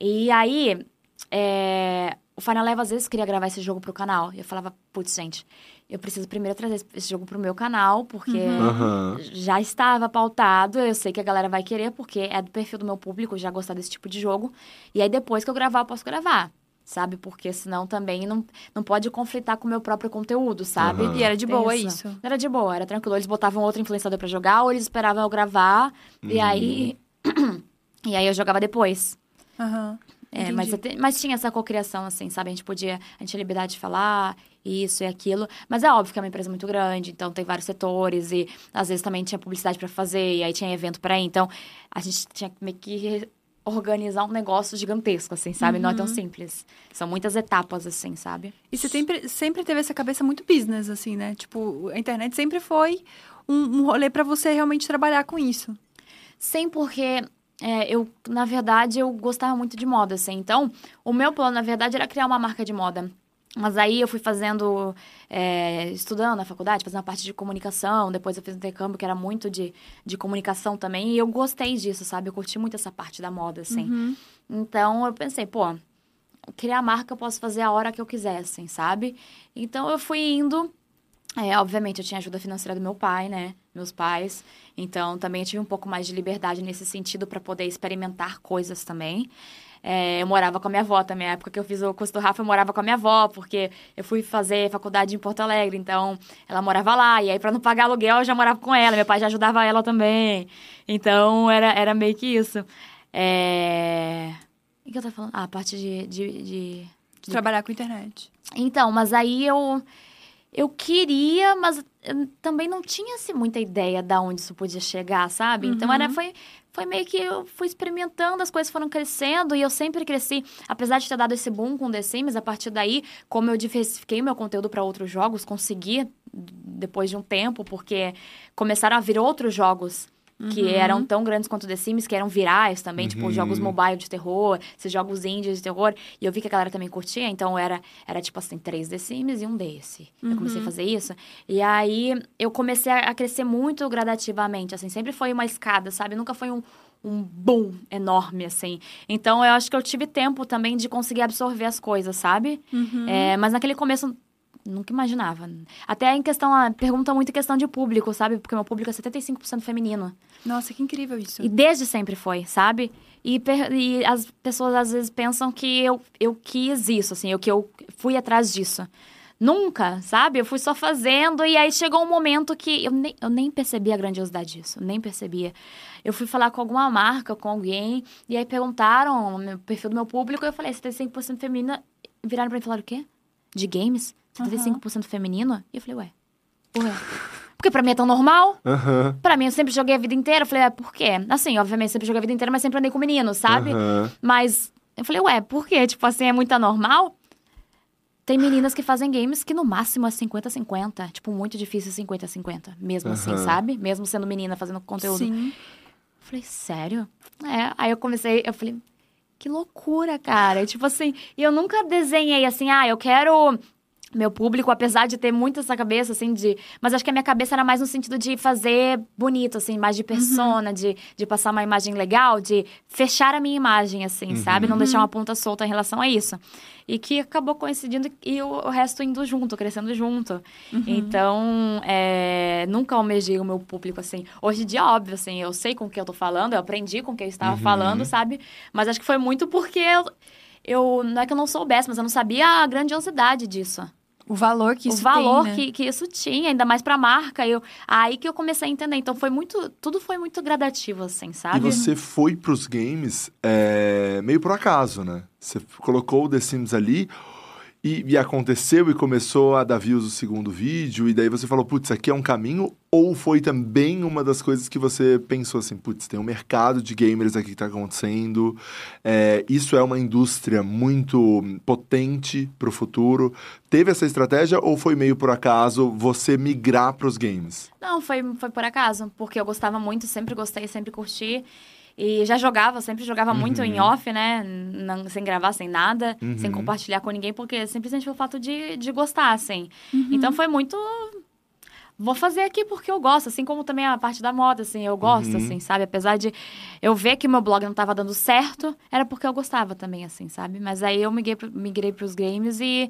E aí, é, o Final Level às vezes queria gravar esse jogo pro canal. E eu falava, putz, gente, eu preciso primeiro trazer esse jogo pro meu canal, porque Aham. já estava pautado. Eu sei que a galera vai querer, porque é do perfil do meu público já gostar desse tipo de jogo. E aí depois que eu gravar, eu posso gravar. Sabe? Porque senão também não, não pode conflitar com o meu próprio conteúdo, sabe? Aham. E era de boa isso. Era de boa, era tranquilo. Eles botavam outro influenciador pra jogar, ou eles esperavam eu gravar. E aí. e aí eu jogava depois. Aham. É, mas, até- mas tinha essa cocriação, assim, sabe? A gente podia. A gente tinha liberdade de falar isso e aquilo. Mas é óbvio que é uma empresa muito grande, então tem vários setores e às vezes também tinha publicidade pra fazer, e aí tinha evento pra ir. Então a gente tinha meio que organizar um negócio gigantesco, assim, sabe? Não é tão simples. São muitas etapas, assim, sabe? E você sempre, sempre teve essa cabeça muito business, assim, né? Tipo, a internet sempre foi um, um rolê pra você realmente trabalhar com isso. Sem porque é, eu, na verdade, eu gostava muito de moda, assim. Então, o meu plano, na verdade, era criar uma marca de moda. Mas aí eu fui fazendo, é, estudando na faculdade, fazendo a parte de comunicação. Depois eu fiz um intercâmbio que era muito de, de comunicação também. E eu gostei disso, sabe? Eu curti muito essa parte da moda, assim. Então eu pensei, pô, criar marca eu posso fazer a hora que eu quiser, assim, sabe? Então eu fui indo. É, obviamente, eu tinha ajuda financeira do meu pai, né? Meus pais. Então, também tive um pouco mais de liberdade nesse sentido para poder experimentar coisas também. É, eu morava com a minha avó também. Na época que eu fiz o curso do Rafa, eu morava com a minha avó, porque eu fui fazer faculdade em Porto Alegre. Então, ela morava lá. E aí, para não pagar aluguel, eu já morava com ela. Meu pai já ajudava ela também. Então, era, era meio que isso. É... O que eu tava falando? Ah, a parte de- de- de De trabalhar com internet. então, mas aí eu eu queria, mas eu também não tinha assim, muita ideia de onde isso podia chegar, sabe? Então era foi foi meio que eu fui experimentando, as coisas foram crescendo e eu sempre cresci, apesar de ter dado esse boom com The Sims, a partir daí, como eu diversifiquei meu conteúdo para outros jogos, consegui depois de um tempo, porque começaram a vir outros jogos que eram tão grandes quanto The Sims, que eram virais também, tipo jogos mobile de terror, esses jogos indies de terror. E eu vi que a galera também curtia, então era, era tipo assim, três The Sims e um desse. Eu comecei a fazer isso. E aí eu comecei a crescer muito gradativamente, assim, sempre foi uma escada, sabe? Nunca foi um, um boom enorme, assim. Então eu acho que eu tive tempo também de conseguir absorver as coisas, sabe? É, mas naquele começo Nunca imaginava. Até em questão, a pergunta muito em questão de público, sabe? Porque meu público é 75% feminino. Nossa, que incrível isso. E desde sempre foi, sabe? E, e as pessoas às vezes pensam que eu, eu quis isso, assim, eu, que eu fui atrás disso. Nunca, sabe? Eu fui só fazendo e aí chegou um momento que eu nem, eu nem percebi a grandiosidade disso, nem percebia. Eu fui falar com alguma marca, com alguém, e aí perguntaram o perfil do meu público, e eu falei, 75% feminina. Viraram pra mim e falaram, o quê? De games? 75% feminino? E eu falei, ué, ué. Porque pra mim é tão normal. Aham. Pra mim, eu sempre joguei a vida inteira. Eu falei, é, por quê? Assim, obviamente, sempre joguei a vida inteira, mas sempre andei com meninos, sabe? Aham. Mas eu falei, ué, por quê? Tipo assim, é muito anormal? Tem meninas que fazem games que no máximo é 50-50. Tipo, muito difícil 50-50. Mesmo assim, Aham. sabe? Mesmo sendo menina fazendo conteúdo. Sim. Eu falei, sério? É, aí eu comecei, eu falei, que loucura, cara. Tipo assim, eu nunca desenhei assim, ah, eu quero meu público, apesar de ter muito essa cabeça, assim, de. Mas acho que a minha cabeça era mais no sentido de fazer bonito, assim, mais de persona, de, de passar uma imagem legal, de fechar a minha imagem, assim, sabe? Não deixar uma ponta solta em relação a isso. E que acabou coincidindo e o, o resto indo junto, crescendo junto. Então, é, nunca almejei o meu público, assim. Hoje em dia, óbvio, assim, eu sei com o que eu tô falando, eu aprendi com o que eu estava falando, sabe? Mas acho que foi muito porque eu, eu. Não é que eu não soubesse, mas eu não sabia a grandiosidade disso. O valor que isso o valor tem, né? que, que isso tinha, ainda mais pra marca. Eu, aí que eu comecei a entender. Então foi muito. Tudo foi muito gradativo, assim, E sabe? você foi pros games é, meio por acaso, né? Você colocou o The Sims ali e, e aconteceu e começou a dar views o segundo vídeo, e daí você falou, putz, aqui é um caminho, ou foi também uma das coisas que você pensou assim, putz, tem um mercado de gamers aqui que tá acontecendo, é, isso é uma indústria muito potente pro futuro. Teve essa estratégia ou foi meio por acaso você migrar pros games? Não, foi, foi por acaso, porque eu gostava muito, sempre gostei, sempre curti. E já jogava, sempre jogava muito em Uhum. off, né? Não, sem gravar, sem nada, sem Uhum. compartilhar com ninguém, porque simplesmente pelo fato de, de gostar, assim. Uhum. Então foi muito. Vou fazer aqui porque eu gosto, assim como também a parte da moda, assim, eu gosto, Uhum. assim, sabe? Apesar de eu ver que o meu blog não tava dando certo, era porque eu gostava também, assim, sabe? Mas aí eu migrei, migrei pros games e,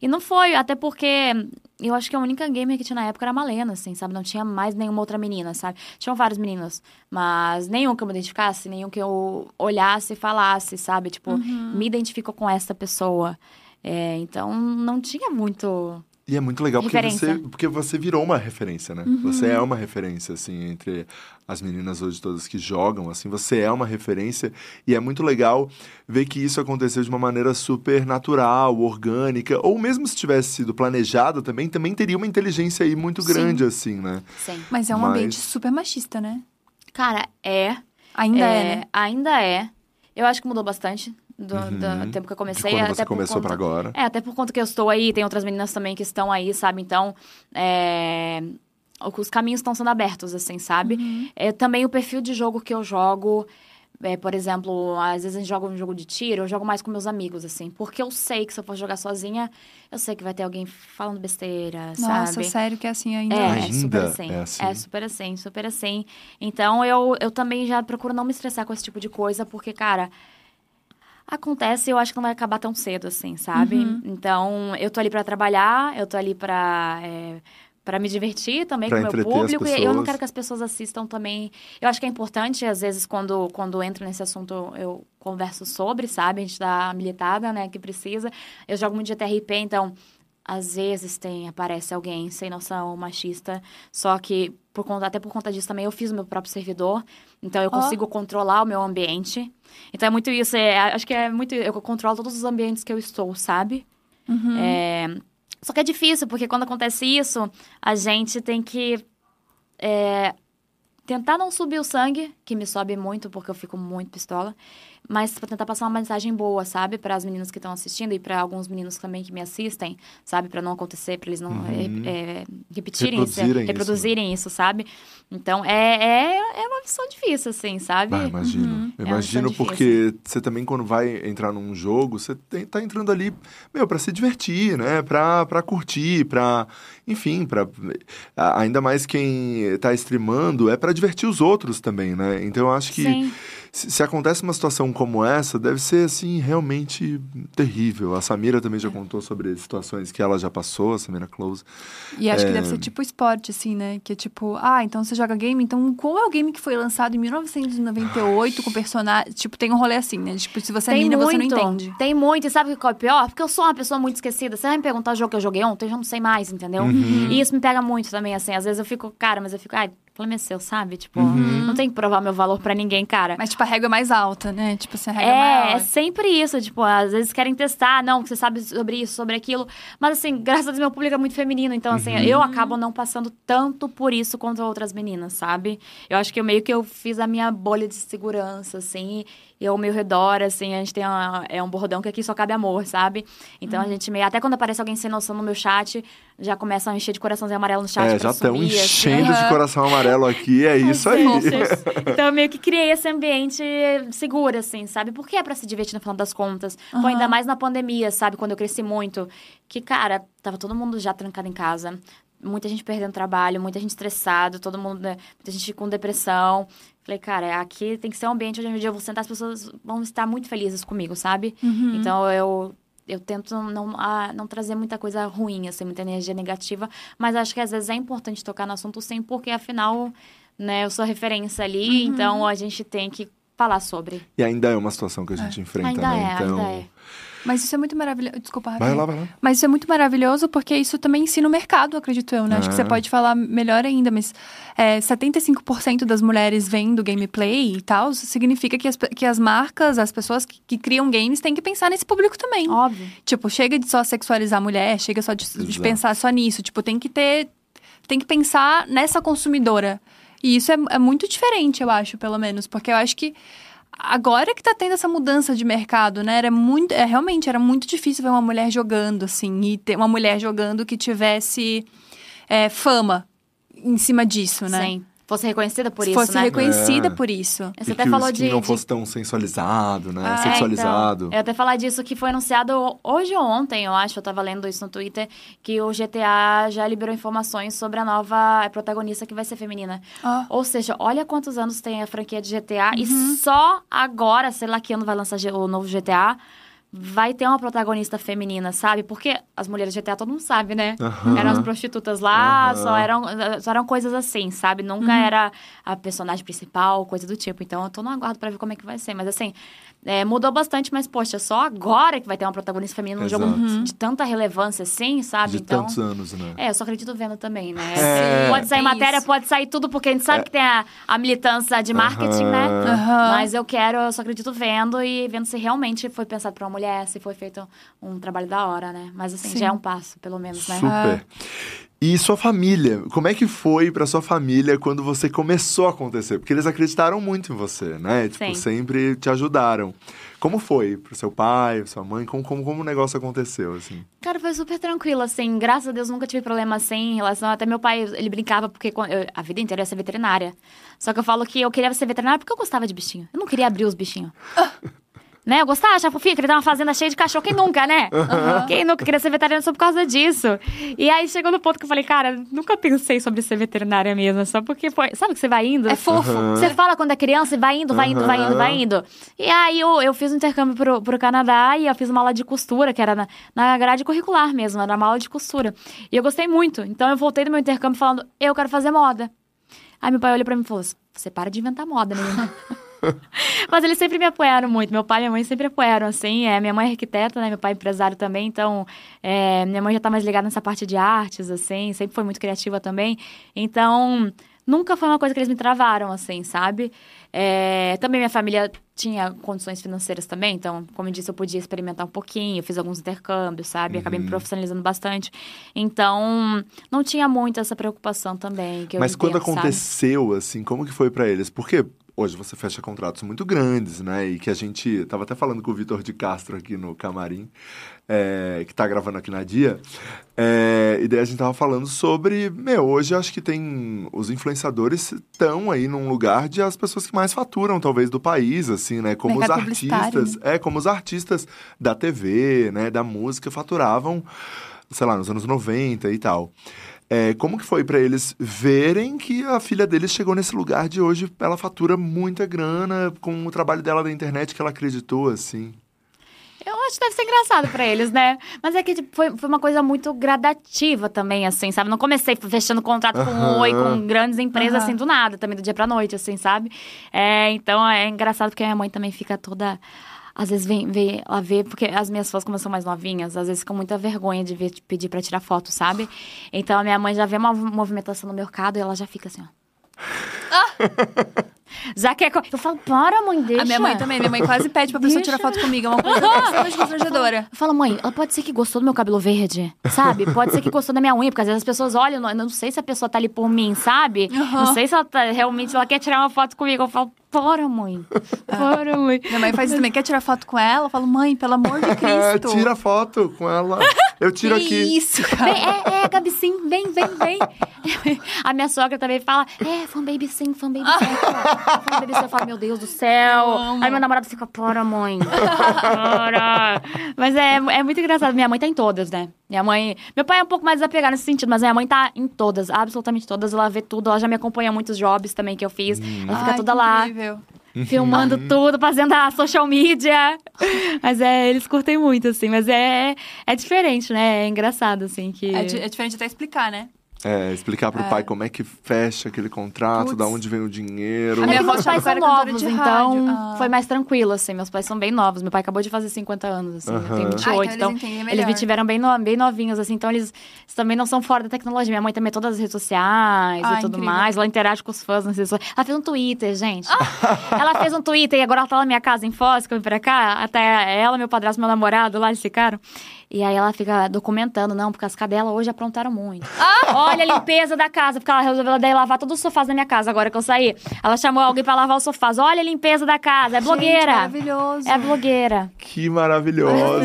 e não foi, até porque eu acho que a única gamer que tinha na época era a Malena, assim, sabe? Não tinha mais nenhuma outra menina, sabe? Tinham vários meninos, mas nenhum que eu me identificasse, nenhum que eu olhasse e falasse, sabe? Tipo, me identifico com essa pessoa. É, então, não tinha muito... E é muito legal porque Referência. você, porque você virou uma referência, né? Você é uma referência, assim, entre as meninas hoje todas que jogam, assim, você é uma referência. E é muito legal ver que isso aconteceu de uma maneira super natural, orgânica. Ou mesmo se tivesse sido planejado também, também teria uma inteligência aí muito Sim. grande, assim, né? Sim. Mas é um Mas- ambiente super machista, né? Cara, é. Ainda é, né? Ainda é. Eu acho que mudou bastante do, Uhum. do tempo que eu De comecei. quando até você por começou conta... pra agora. É, até por conta que eu estou aí, tem outras meninas também que estão aí, sabe? Então, é... os caminhos estão sendo abertos, assim, sabe? Uhum. É, também o perfil de jogo que eu jogo. é, por exemplo, às vezes a gente joga um jogo de tiro, eu jogo mais com meus amigos, assim. Porque eu sei que se eu for jogar sozinha, eu sei que vai ter alguém falando besteira, Nossa, sabe? sério que é assim ainda. É, Ainda super assim. é assim? É super assim, super assim. Então eu, eu também já procuro não me estressar com esse tipo de coisa, porque, cara, acontece eu acho que não vai acabar tão cedo, assim, sabe? Uhum. Então, eu tô ali pra trabalhar, eu tô ali pra. É, Pra me divertir também Pra com o meu público. E eu não quero que as pessoas assistam também. Eu acho que é importante, às vezes, quando, quando entra nesse assunto, eu converso sobre, sabe? A gente dá a militada, né, que precisa. Eu jogo muito de TRP, então às vezes tem, aparece alguém sem noção, machista, só que por conta, até por conta disso também eu fiz o meu próprio servidor, então eu Ó. consigo controlar o meu ambiente. Então é muito isso, é, acho que é muito, eu controlo todos os ambientes que eu estou, sabe? Uhum. É, só que é difícil, porque quando acontece isso, a gente tem que é, tentar não subir o sangue, que me sobe muito porque eu fico muito pistola, mas pra tentar passar uma mensagem boa, sabe, para as meninas que estão assistindo e para alguns meninos também que me assistem, sabe, para não acontecer, para eles não Uhum. é, é, repetirem isso, Reproduzirem isso, né? reproduzirem isso, sabe? Então é, é, é uma missão difícil, assim, sabe? Ah, imagino. Uhum. É imagino missão porque você também, quando vai entrar num jogo, você tem, tá entrando ali, meu, pra se divertir, né? Pra, pra curtir, pra. Enfim, pra. a- Ainda mais quem tá streamando, é pra divertir os outros também, né? Então eu acho que Sim. Se, se acontece uma situação como essa, deve ser, assim, realmente terrível. A Samira também É. já contou sobre situações que ela já passou, a Samira Close. E acho que É. deve ser tipo esporte, assim, né? Que é tipo, ah, então você joga game, então qual é o game que foi lançado em 1998 com personagem? Tipo, tem um rolê assim, né? Tipo, se você é menina, você não entende. Tem muito. E sabe o que é o pior? Porque eu sou uma pessoa muito esquecida. Você vai me perguntar o jogo que eu joguei ontem, eu já não sei mais, entendeu? Uhum. E isso me pega muito também, assim. Às vezes eu fico, cara, mas eu fico, ai, o problema é seu, sabe? Tipo, Uhum. não tem que provar meu valor pra ninguém, cara. Mas, tipo, a régua é mais alta, né? Tipo assim, a régua é, É, maior. é sempre isso, tipo, às vezes querem testar, não, que você sabe sobre isso, sobre aquilo. Mas assim, graças a Deus, meu público é muito feminino, então assim, Uhum. eu acabo não passando tanto por isso quanto outras meninas, sabe? Eu acho que eu meio que eu fiz a minha bolha de segurança, assim, e ao meu redor, assim, a gente tem uma- é um bordão que aqui só cabe amor, sabe? Então Uhum. a gente meio, até quando aparece alguém sem noção no meu chat, já começam a encher de coraçãozinho amarelo no chat é, pra já estão assim. enchendo de Aham. coração amarelo aqui, é isso aí. Então eu meio que criei esse ambiente seguro, assim, sabe? Porque é pra se divertir no final das contas. Pô, Aham. ainda mais na pandemia, sabe? Quando eu cresci muito. Que, cara, tava todo mundo já trancado em casa. Muita gente perdendo trabalho, muita gente estressado, todo mundo, né, muita gente com depressão. Falei, cara, aqui tem que ser um ambiente onde um dia eu vou sentar, as pessoas vão estar muito felizes comigo, sabe? Uhum. Então eu, eu tento não, ah, não trazer muita coisa ruim, assim, muita energia negativa. Mas acho que às vezes é importante tocar no assunto sim, porque afinal, né, eu sou referência ali, Uhum. então a gente tem que falar sobre. E ainda é uma situação que a gente enfrenta, ainda né? é, então... ainda é. Mas isso é muito maravilhoso. Desculpa, Vai Rafael. lá, vai lá. Mas isso é muito maravilhoso porque isso também ensina o mercado, acredito eu, né? Acho que você É. pode falar melhor ainda, mas é, 75% das mulheres vendo gameplay e tal, significa que as, que as marcas, as pessoas que, que criam games têm que pensar nesse público também. Óbvio. Tipo, chega de só sexualizar a mulher, chega só de, de pensar só nisso. Tipo, tem que ter. Tem que pensar nessa consumidora. E isso é, é muito diferente, eu acho, pelo menos. Porque eu acho que agora que tá tendo essa mudança de mercado, né? Era muito. É, realmente, era muito difícil ver uma mulher jogando, assim, e ter uma mulher jogando que tivesse é, fama em cima disso, né? Sim. Fosse reconhecida por isso, fosse né? reconhecida É. por isso. Você e até que falou o skin de, não de- fosse tão sensualizado, né? Ah, é, Sexualizado. então, eu até falar disso que foi anunciado hoje ou ontem, eu acho, eu tava lendo isso no Twitter, que o GTA já liberou informações sobre a nova protagonista que vai ser feminina. Ó. Ou seja, olha quantos anos tem a franquia de GTA e só agora, sei lá que ano vai lançar o novo GTA, vai ter uma protagonista feminina, sabe? Porque as mulheres de GTA todo mundo sabe, né? Aham. Eram as prostitutas lá, Aham. só eram, só eram coisas assim, sabe? Nunca era a personagem principal, coisa do tipo. Então eu tô no aguardo pra ver como é que vai ser. Mas assim, é, mudou bastante, mas poxa, só agora que vai ter uma protagonista feminina num jogo Uhum. de tanta relevância assim, sabe? De então. tantos anos, né? É, eu só acredito vendo também, né? É. Pode sair É matéria, isso. pode sair tudo, porque a gente sabe que tem a, a militância de marketing, né? Mas eu quero, eu só acredito vendo e vendo se realmente foi pensado pra uma mulher, se foi feito um trabalho da hora, né? Mas assim, Sim. já é um passo, pelo menos, né? Super. E sua família? Como é que foi pra sua família quando você começou a acontecer? Porque eles acreditaram muito em você, né? Tipo, Sim. sempre te ajudaram. Como foi pro seu pai, sua mãe? Como, como, como o negócio aconteceu, assim? Cara, foi super tranquilo, assim. Graças a Deus nunca tive problema assim em relação. Até meu pai, ele brincava porque eu- a vida inteira eu ia ser veterinária. Só que eu falo que eu queria ser veterinária porque eu gostava de bichinho. Eu não queria abrir os bichinhos. Né? Eu gostava, achava fofinho, queria ter uma fazenda cheia de cachorro. Quem nunca, né? Quem nunca queria ser veterinária só por causa disso? E aí chegou no ponto que eu falei, cara, nunca pensei sobre ser veterinária mesmo. Só porque foi. Sabe que você vai indo? É fofo. Você fala quando é criança e vai indo, vai indo, vai indo, vai indo. E aí eu, eu fiz um intercâmbio pro, pro Canadá e eu fiz uma aula de costura, que era na, na grade curricular mesmo, era uma aula de costura. E eu gostei muito. Então eu voltei do meu intercâmbio falando, eu quero fazer moda. Aí meu pai olhou pra mim e falou: você para de inventar moda, menina. Mas eles sempre me apoiaram muito. Meu pai e minha mãe sempre apoiaram, assim. É, minha mãe é arquiteta, né? Meu pai é empresário também. Então, é, minha mãe já tá mais ligada nessa parte de artes, assim. Sempre foi muito criativa também. Então, nunca foi uma coisa que eles me travaram, assim, sabe? É, também minha família tinha condições financeiras também. Então, como eu disse, eu podia experimentar um pouquinho. Eu fiz alguns intercâmbios, sabe? Acabei me profissionalizando bastante. Então, não tinha muito essa preocupação também. Que eu Mas quando entendo, sabe? aconteceu, assim, como que foi pra eles? Porque hoje você fecha contratos muito grandes, né? E que a gente. Tava até falando com o Vitor de Castro aqui no camarim, é, que tá gravando aqui na Dia. É, e daí a gente tava falando sobre. Meu, hoje acho que tem. Os influenciadores estão aí num lugar de as pessoas que mais faturam, talvez, do país, assim, né? Como os Mercado publicitário, artistas. É, como os artistas da TV, né? Da música faturavam, sei lá, nos anos 90 e tal. É, como que foi pra eles verem que a filha deles chegou nesse lugar de hoje, ela fatura muita grana com o trabalho dela da internet que ela acreditou, assim? Eu acho que deve ser engraçado pra eles, né? Mas é que tipo, foi, foi uma coisa muito gradativa também, assim, sabe? Não comecei fechando contrato com o Oi, com grandes empresas, Aham. assim, do nada, também do dia pra noite, assim, sabe? É, então é engraçado porque a minha mãe também fica toda. Às vezes vem, vem ela vê, porque as minhas fãs, como são mais novinhas, às vezes ficam com muita vergonha de ver, de pedir pra tirar foto, sabe? Então a minha mãe já vê uma movimentação no mercado e ela já fica assim, ó. Quer. co- Eu falo, para, mãe, deixa. A minha mãe também. Minha mãe quase pede pra pessoa Deixa. tirar foto comigo. É uma coisa extremamente constrangedora. Eu falo, mãe, ela pode ser que gostou do meu cabelo verde, sabe? Pode ser que gostou da minha unha, porque às vezes as pessoas olham, eu não sei se a pessoa tá ali por mim, sabe? Aham. Não sei se ela tá, realmente ela quer tirar uma foto comigo. Eu falo, para, mãe. Para, mãe. Minha mãe faz isso também. Quer tirar foto com ela? Eu falo, mãe, pelo amor de É, Cristo. tira foto com ela. Eu tiro que aqui. isso, Vem, cara. é, é, Gabi, sim, vem, vem, vem. A minha sogra também fala, é, fan baby sim, fan baby sim. Fan baby sim. Eu falo, meu Deus do céu. amo. Aí meu namorado fica, para, mãe. Para. Mas é, é muito engraçado. Minha mãe tá em todas, né? Minha mãe. Meu pai é um pouco mais desapegado nesse sentido, mas minha mãe tá em todas, absolutamente todas. Ela vê tudo, ela já me acompanha muitos jobs também que eu fiz. Ela fica Ai, toda que lá, incrível. Filmando tudo, fazendo a social media. Mas é, eles curtem muito, assim. Mas é, é diferente, né? É engraçado, assim, que... É, di- é diferente até explicar, né? É, explicar pro É. pai como é que fecha aquele contrato, Putz. da onde vem o dinheiro. A minha avó meus pais que eu são novos, de então. Ah. foi mais tranquilo, assim. Meus pais são bem novos. Meu pai acabou de fazer 50 anos, assim. Eu Aham. tenho Ah, 28, então eles então entendem eles melhor. me tiveram bem, no- bem novinhos, assim. Então eles, eles também não são fora da tecnologia. Minha mãe também é todas as redes sociais Ah, e tudo incrível. mais. Ela interage com os fãs nas redes sociais. Ela fez um Twitter, gente. ela fez um Twitter e agora ela tá na minha casa em Foz, que eu vim pra cá. Até ela, meu padrasto, meu namorado lá, eles ficaram. E aí ela fica documentando, não, porque as cadelas hoje aprontaram muito. Olha a limpeza da casa, porque ela resolveu daí lavar todos os sofás da minha casa agora que eu saí. Ela chamou alguém pra lavar os sofás. Olha a limpeza da casa, é Gente, blogueira. maravilhoso. é blogueira. Que maravilhosa!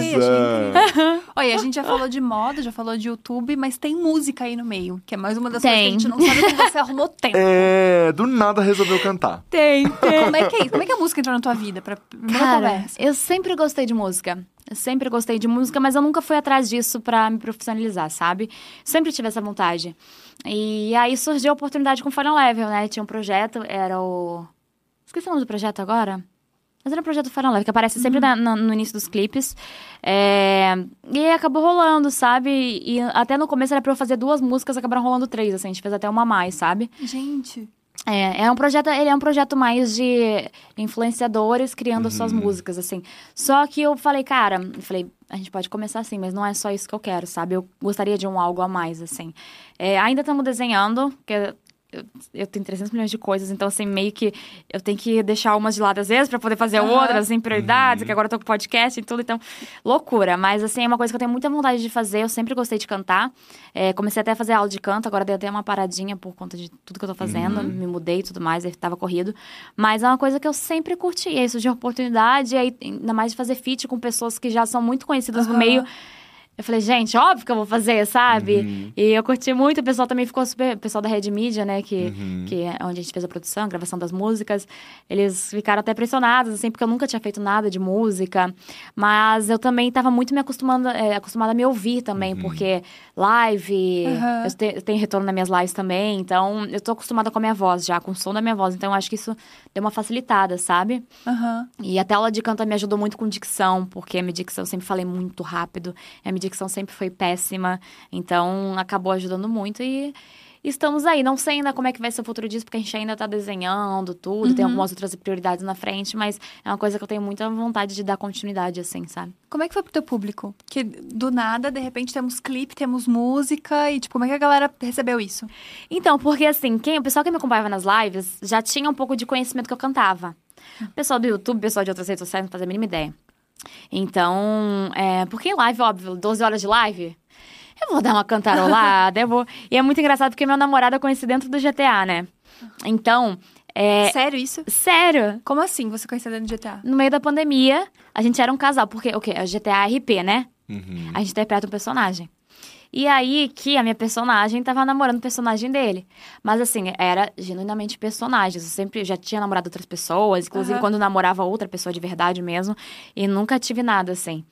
Olha, a gente já falou de moda, já falou de YouTube, mas tem música aí no meio, que é mais uma das Tem. coisas que a gente não sabe como você arrumou tempo. é, do nada resolveu cantar. Tem, Como é que é isso? Como é que a música entrou na tua vida? Pra primeira Cara, conversa. eu sempre gostei de música. Eu sempre gostei de música, mas eu nunca fui atrás disso pra me profissionalizar, sabe? Sempre tive essa vontade. E aí surgiu a oportunidade com o Final Level, né? Tinha um projeto, era o. Esqueci o nome do projeto agora. Mas era o projeto Final Level, que aparece sempre na- na- no início dos clipes. É, E acabou rolando, sabe? E até no começo era pra eu fazer duas músicas, acabaram rolando três, assim. A gente fez até uma a mais, sabe? Gente, É, é um projeto, ele é um projeto mais de influenciadores criando as suas músicas, assim. Só que eu falei, cara, eu falei, a gente pode começar assim, mas não é só isso que eu quero, sabe? Eu gostaria de um algo a mais, assim. É, ainda estamos desenhando, porque eu, eu tenho 300 milhões de coisas, então, assim, meio que eu tenho que deixar umas de lado às vezes pra poder fazer Aham. outras, assim, prioridades, que agora eu tô com podcast e tudo, então, loucura. Mas, assim, é uma coisa que eu tenho muita vontade de fazer, eu sempre gostei de cantar. É, comecei até a fazer aula de canto, agora dei até uma paradinha por conta de tudo que eu tô fazendo, me mudei e tudo mais, aí tava corrido. Mas é uma coisa que eu sempre curti, e aí surgiu a oportunidade, e aí, ainda mais de fazer feat com pessoas que já são muito conhecidas no meio. Eu falei, gente, óbvio que eu vou fazer, sabe? Uhum. E eu curti muito, o pessoal também ficou super. O pessoal da Rede Mídia, né? Que, Uhum. que é onde a gente fez a produção, a gravação das músicas. Eles ficaram até pressionados, assim, porque eu nunca tinha feito nada de música. Mas eu também estava muito me acostumando, é, acostumada a me ouvir também, porque live, eu, te- eu tenho retorno nas minhas lives também. Então, eu tô acostumada com a minha voz já, com o som da minha voz. Então, eu acho que isso deu uma facilitada, sabe? E até a aula de canto me ajudou muito com dicção, porque a minha dicção eu sempre falei muito rápido, a minha dicção sempre foi péssima, então acabou ajudando muito e estamos aí. Não sei ainda como é que vai ser o futuro disso, porque a gente ainda tá desenhando tudo, tem algumas outras prioridades na frente, mas é uma coisa que eu tenho muita vontade de dar continuidade, assim, sabe? Como é que foi pro teu público? Que do nada, de repente, temos clipe, temos música e, tipo, como é que a galera recebeu isso? Então, porque assim, quem, o pessoal que me acompanhava nas lives já tinha um pouco de conhecimento que eu cantava. O pessoal do YouTube, o pessoal de outras redes sociais não fazia a mínima ideia. Então, é, porque em live, óbvio, 12 horas de live, eu vou dar uma cantarolada, eu vou... E é muito engraçado porque meu namorado eu conheci dentro do GTA, né? Então, é... Sério isso? Sério, Como assim você conheceu dentro do GTA? no meio da pandemia, a gente era um casal, porque o quê? É o GTA RP, né? Uhum. A gente interpreta um personagem. E aí que a minha personagem tava namorando o personagem dele. Mas assim, era genuinamente personagens. Eu sempre já tinha namorado outras pessoas, inclusive Aham. quando namorava outra pessoa de verdade mesmo. E nunca tive nada assim.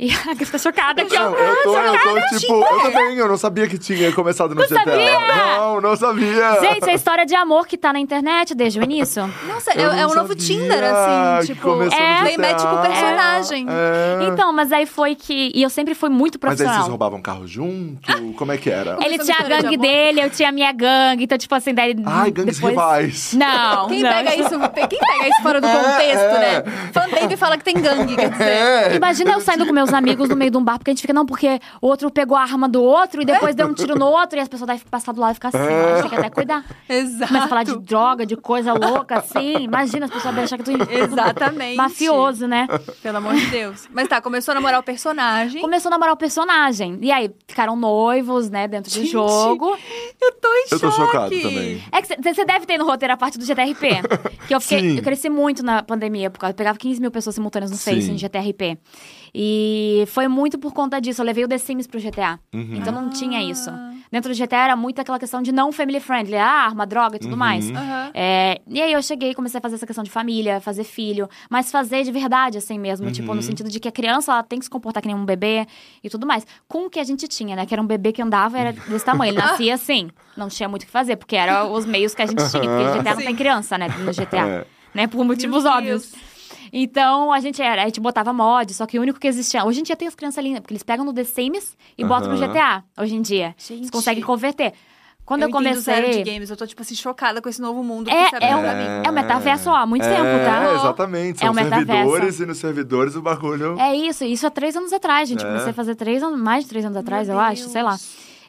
E a Cris tá chocada aqui, Não, ó. eu tô, eu tô tipo, eu também, eu não sabia que tinha começado no GTA. sabia? Não, não sabia. Gente, é a história de amor que tá na internet desde o início. Nossa, Eu é, é não um novo Tinder, assim, tipo, é, mete com GTA. personagem. É. Então, mas aí foi que. E eu sempre fui muito Mas aí vocês profissional. roubavam carro junto? Como é que era? Ele Começou tinha a de gangue amor. dele, eu tinha a minha gangue. Então, tipo assim, daí. Ai, gangues depois... rivais. Não. Quem não. pega isso, quem pega isso fora do contexto, é. né? Fanbaby fala que tem gangue, quer dizer. É. Imagina eu saindo com meus amigos no meio de um bar, porque a gente fica, não, porque o outro pegou a arma do outro e depois deu um tiro no outro, e as pessoas devem passar do lado e ficar assim, gente tem que até cuidar. Exato. Começa a falar de droga, de coisa louca, assim. Imagina as pessoas achar que tu Exatamente. mafioso, né? Pelo amor de Deus. Mas tá, começou a namorar o personagem. Começou a namorar o personagem. E aí, ficaram noivos, né, dentro do Gente, jogo. Eu tô em Eu tô choque. chocado também. É que você deve ter no roteiro a parte do GTRP. Que eu fiquei. Sim. Eu cresci muito na pandemia, porque eu pegava 15 mil pessoas simultâneas no Face Sim. em GTRP. E foi muito por conta disso. Eu levei o The Sims pro GTA. Uhum. Então não tinha isso. Dentro do GTA era muito aquela questão de não family friendly, ah, arma, droga e tudo Uhum. mais. Aham. É, e aí eu cheguei e comecei a fazer essa questão de família, fazer filho, mas fazer de verdade, assim mesmo. Tipo, Uhum. no sentido de que a criança ela tem que se comportar que nem um bebê e tudo mais. Com o que a gente tinha, né? Que era um bebê que andava, era desse tamanho. Ele nascia assim. Não tinha muito o que fazer, porque eram os meios que a gente tinha. Porque o GTA não Sim. tem criança, né? No GTA. É. Né? Por motivos Meu óbvios. Então, a gente era, a gente botava mod, só que o único que existia. Hoje em dia tem as crianças lindas, porque eles pegam no The Sims e botam no. GTA, hoje em dia. Gente. Eles conseguem converter. Quando eu, entendo zero de comecei. games, eu tô, tipo assim, chocada com esse novo mundo É, você abriu é, um, é um metaverso ó, há muito É, tempo, tá? exatamente. É São um metaverso. servidores e nos servidores o bagulho. É isso, isso há três anos atrás, gente. É. Comecei a fazer três anos, mais de três anos atrás, Meu eu acho, Deus. sei lá.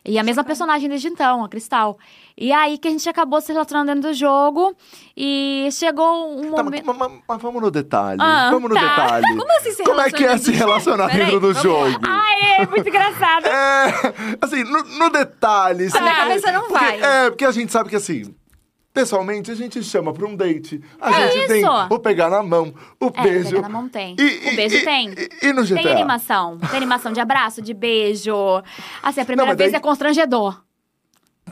E a mesma personagem desde então, a Cristal. E aí que a gente acabou se relacionando dentro do jogo. E chegou um Tá, momento. mas- mas- mas vamos no detalhe. Ah, vamos no tá. detalhe. Como assim se Como é que é se relacionar dentro do vamos jogo? Ai, é muito engraçado. É, assim, no, no detalhe. A minha cabeça não Porque- vai. É, porque a gente sabe que assim. Pessoalmente, a gente chama pra um date. A É gente tem isso. o pegar na mão, o É, beijo. pegar na mão tem. E- o beijo e- tem. E, e no GTA? Tem animação. Tem animação de abraço, de beijo. Assim, a primeira mas vez daí- é constrangedor.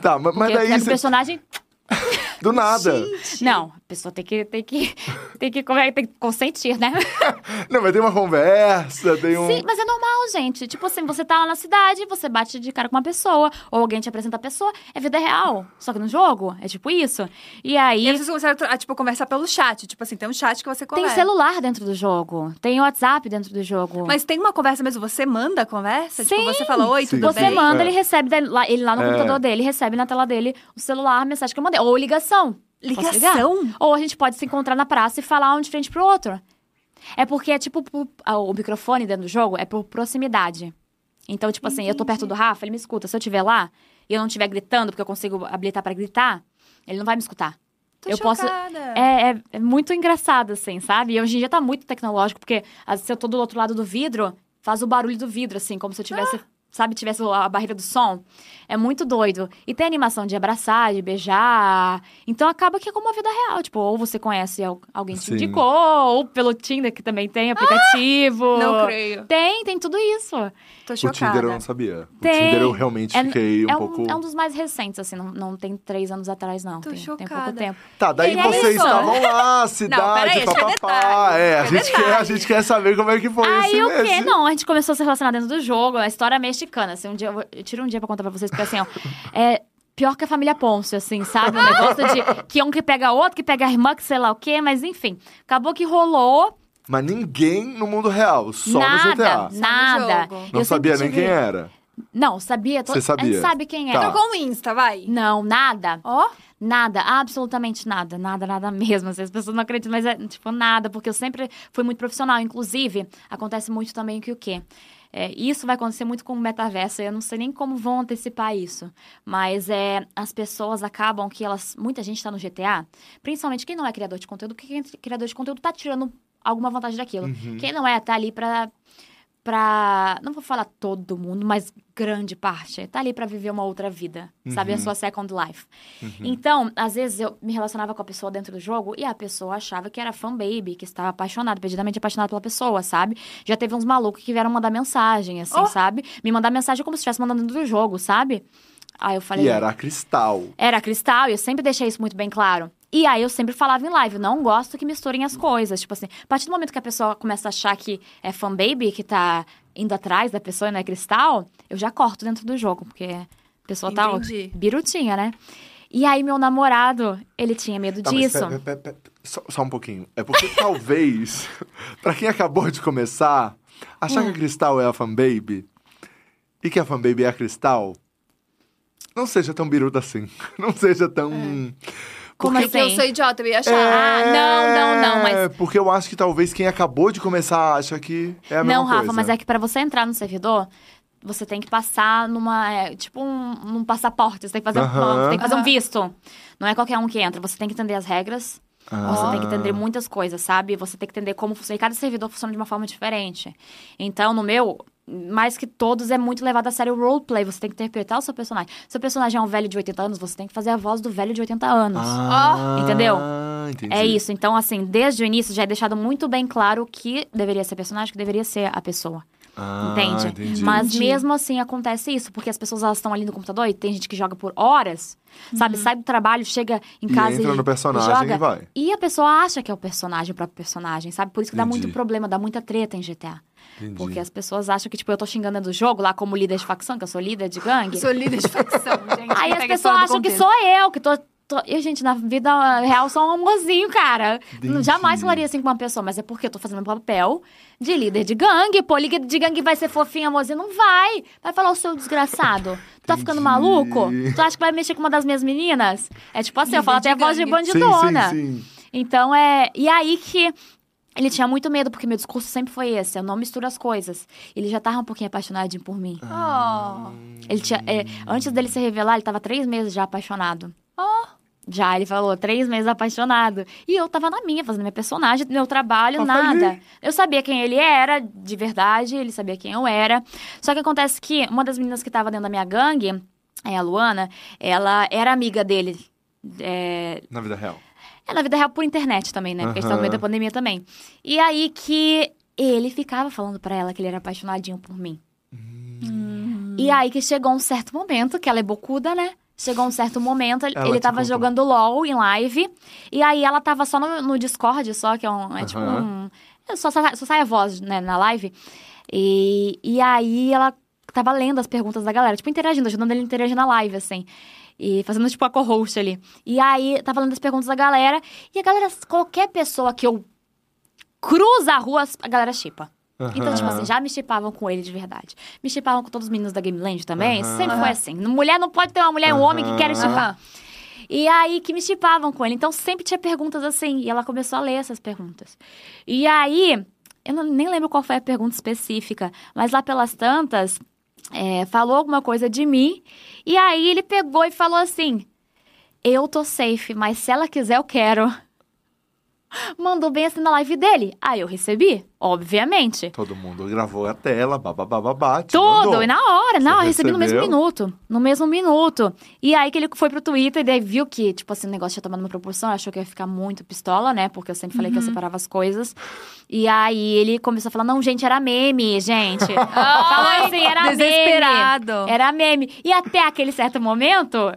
Tá, ma- mas Porque daí é você- personagem. do nada. Não, a pessoa tem que, tem que, tem que, tem que consentir, né? Não, mas tem uma conversa, tem um. Sim, mas é normal, gente. Tipo assim, você tá lá na cidade, você bate de cara com uma pessoa, ou alguém te apresenta a pessoa, é vida real. Só que no jogo, é tipo isso. E aí. E aí vocês começaram a, tipo, conversar pelo chat. Tipo assim, tem um chat que você Tem conversa. celular dentro do jogo, tem WhatsApp dentro do jogo. Mas tem uma conversa mesmo, você manda a conversa? Tipo, Sim. você fala, oi, Sim. tudo Você bem? manda, É. ele recebe ele lá no É. computador dele, recebe na tela dele o celular, a mensagem que eu mandei. Ou ligação. Posso? Ligação? Ou a gente pode se encontrar na praça e falar um de frente pro outro. É porque é tipo, ah, o microfone dentro do jogo é por proximidade. Então, tipo assim, eu tô perto do Rafa, ele me escuta. Se eu estiver lá e eu não estiver gritando, porque eu consigo habilitar pra gritar, ele não vai me escutar. Tô eu posso. chocada. É, é, é muito engraçado, assim, sabe? E hoje em dia tá muito tecnológico, porque se eu tô do outro lado do vidro, faz o barulho do vidro, assim, como se eu tivesse. Ah. Sabe, tivesse a barreira do som. É muito doido. E tem animação de abraçar, de beijar. Então acaba que é como a vida real. Tipo, ou você conhece al- alguém que te Sim. indicou, ou pelo Tinder, que também tem aplicativo. Não creio. Tem, tem tudo isso. Tô O chocada. Tinder eu não sabia. Tem. O Tinder eu realmente É- fiquei um é, pouco. um, é um dos mais recentes, assim, não, não tem três anos atrás, não. Tô tem, tem pouco chocada. tempo. Tá, daí E é vocês isso. estavam lá, cidade, peraí, é papapá. detalhe, É, a é gente, quer, a gente quer saber como é que foi Aí esse o quê? mês. Não, a gente começou a se relacionar dentro do jogo. A história é mexicana. Assim, um dia, eu, vou- eu tiro um dia pra contar pra vocês, porque assim, ó. É pior que a família Ponce, assim, sabe? O negócio de que um que pega outro, que pega a irmã, que sei lá o quê, mas enfim. Acabou que rolou. Mas ninguém no mundo real, só nada, no GTA. nada. jogo. Não Eu sabia nem quem tive- era. Não, sabia. Você A sabia? gente sabe quem é. Tá. Trocou um Insta, vai. Não, nada. Ó, Nada, absolutamente nada, nada, nada mesmo. Assim, as pessoas não acreditam, mas é tipo nada, porque eu sempre fui muito profissional. Inclusive, acontece muito também que o quê? É, isso vai acontecer muito com o metaverso, eu não sei nem como vão antecipar isso. Mas é, as pessoas acabam que elas. Muita gente está no GTA, principalmente quem não é criador de conteúdo, porque quem é criador de conteúdo tá tirando alguma vantagem daquilo. Uhum. Quem não é, tá ali pra. Pra não vou falar todo mundo, mas grande parte. Tá ali pra viver uma outra vida, sabe? A Uhum. sua second life. Então, às vezes eu me relacionava com a pessoa dentro do jogo e a pessoa achava que era fan baby, que estava apaixonada, perdidamente apaixonada pela pessoa, sabe? Já teve uns malucos que vieram mandar mensagem, assim, Oh. sabe? Me mandar mensagem como se estivesse mandando dentro do jogo, sabe? Aí eu falei. E era a Cristal. Era cristal, e eu sempre deixei isso muito bem claro. E aí eu sempre falava em live, não gosto que misturem as coisas. Tipo assim, a partir do momento que a pessoa começa a achar que é fan baby, que tá indo atrás da pessoa e não é cristal, eu já corto dentro do jogo, porque a pessoa tá ó, Entendi. birutinha, né? E aí meu namorado, ele tinha medo Tá, mas disso. pera- pera- pera- só, só um pouquinho. É porque talvez, pra quem acabou de começar, achar Hum. que a Cristal é a fanbaby e que a fanbaby é a Cristal, não seja tão biruta assim. Não seja tão. Como Porque- porque eu assim? sou idiota, eu ia achar. Ah, não, não, não, mas- É, Porque eu acho que talvez quem acabou de começar acha que é a mesma Não, Rafa, coisa. mas é que pra você entrar no servidor, você tem que passar numa. é, tipo um, num passaporte. Você tem que fazer, um- Aham. tem que fazer um visto. Não é qualquer um que entra. Você tem que entender as regras. Você tem que entender muitas coisas, sabe? Você tem que entender como funciona. E cada servidor funciona de uma forma diferente. Então, no meu, mais que todos, é muito levado a sério o roleplay. Você tem que interpretar o seu personagem. Seu personagem é um velho de 80 anos, você tem que fazer a voz do velho de 80 anos. Ah, Entendeu? Entendi. É isso. Então, assim, desde o início já é deixado muito bem claro o que deveria ser personagem, o que deveria ser a pessoa. Ah, Entende? entendi. Mas Entendi. mesmo assim acontece isso, porque as pessoas elas estão ali no computador e tem gente que joga por horas, sabe? Sai do trabalho, chega em E casa entra e, no personagem e joga. e vai. E a pessoa acha que é o personagem, o próprio personagem, sabe? Por isso que dá Entendi. muito problema, dá muita treta em GTA. Entendi. Porque as pessoas acham que, tipo, eu tô xingando dentro do jogo, lá como líder de facção, que eu sou líder de gangue. Eu sou líder de facção, gente. Aí as pessoas acham que sou eu, que tô. tô... Eu, gente, na vida real sou um amorzinho, cara. Entendi. Jamais falaria assim com uma pessoa, mas é porque eu tô fazendo meu papel de líder de gangue. Pô, líder de gangue vai ser fofinho, amorzinho? Não vai. Vai falar o seu desgraçado. Tu tá ficando maluco? Tu acha que vai mexer com uma das minhas meninas? É tipo assim, eu Líder falo de até a voz de gangue. Sim, bandidona. sim, sim. Então é. E aí que Ele tinha muito medo, porque meu discurso sempre foi esse: eu não misturo as coisas. Ele já tava um pouquinho apaixonadinho por mim. Oh. Ele tinha, é, antes dele se revelar, ele tava três meses já apaixonado. Oh. Já, ele falou, três meses apaixonado. E eu tava na minha, fazendo minha personagem, meu trabalho, nada. Eu sabia quem ele era, de verdade, ele sabia quem eu era. Só que acontece que uma das meninas que tava dentro da minha gangue, é a Luana, ela era amiga dele. É, Na vida real. É na vida real por internet também, né? Porque a gente tá no meio da pandemia também. E aí que ele ficava falando pra ela que ele era apaixonadinho por mim. Hum. E aí que chegou um certo momento, que ela é bocuda, né? Chegou um certo momento, ele- Ela ele tava contou. jogando LOL em live. E aí ela tava só no, no Discord, só, que é um. É tipo um. é Só, só, só sai a voz, né, na live. E, e aí ela tava lendo as perguntas da galera, tipo, interagindo, ajudando ele a interagir na live, assim. E fazendo, tipo, a co-host ali. E aí, tava lendo as perguntas da galera. E a galera, qualquer pessoa que eu cruza a rua, a galera chipa. Então, tipo assim, já me chipavam com ele de verdade. Me chipavam com todos os meninos da Game Land também. Aham. Sempre foi assim. Mulher não pode ter uma mulher e um homem que Aham. chipar. E aí que me chipavam com ele. Então sempre tinha perguntas assim. E ela começou a ler essas perguntas. E aí, eu não- nem lembro qual foi a pergunta específica, mas lá pelas tantas, é, falou alguma coisa de mim. E aí ele pegou e falou assim: Eu tô safe, mas se ela quiser, eu quero. Mandou bem assim na live dele. Aí eu recebi, obviamente. Todo mundo gravou a tela, babababá. Tudo, mandou. e na hora, não, eu recebi no mesmo minuto. No mesmo minuto. E aí que ele foi pro Twitter e daí viu que, tipo assim, o negócio tinha tomado uma proporção, achou que ia ficar muito pistola, né? Porque eu sempre falei que Uhum. eu separava as coisas. E aí ele começou a falar: não, gente, era meme, gente. Falou assim, era meme. Desesperado. Era meme. E até aquele certo momento.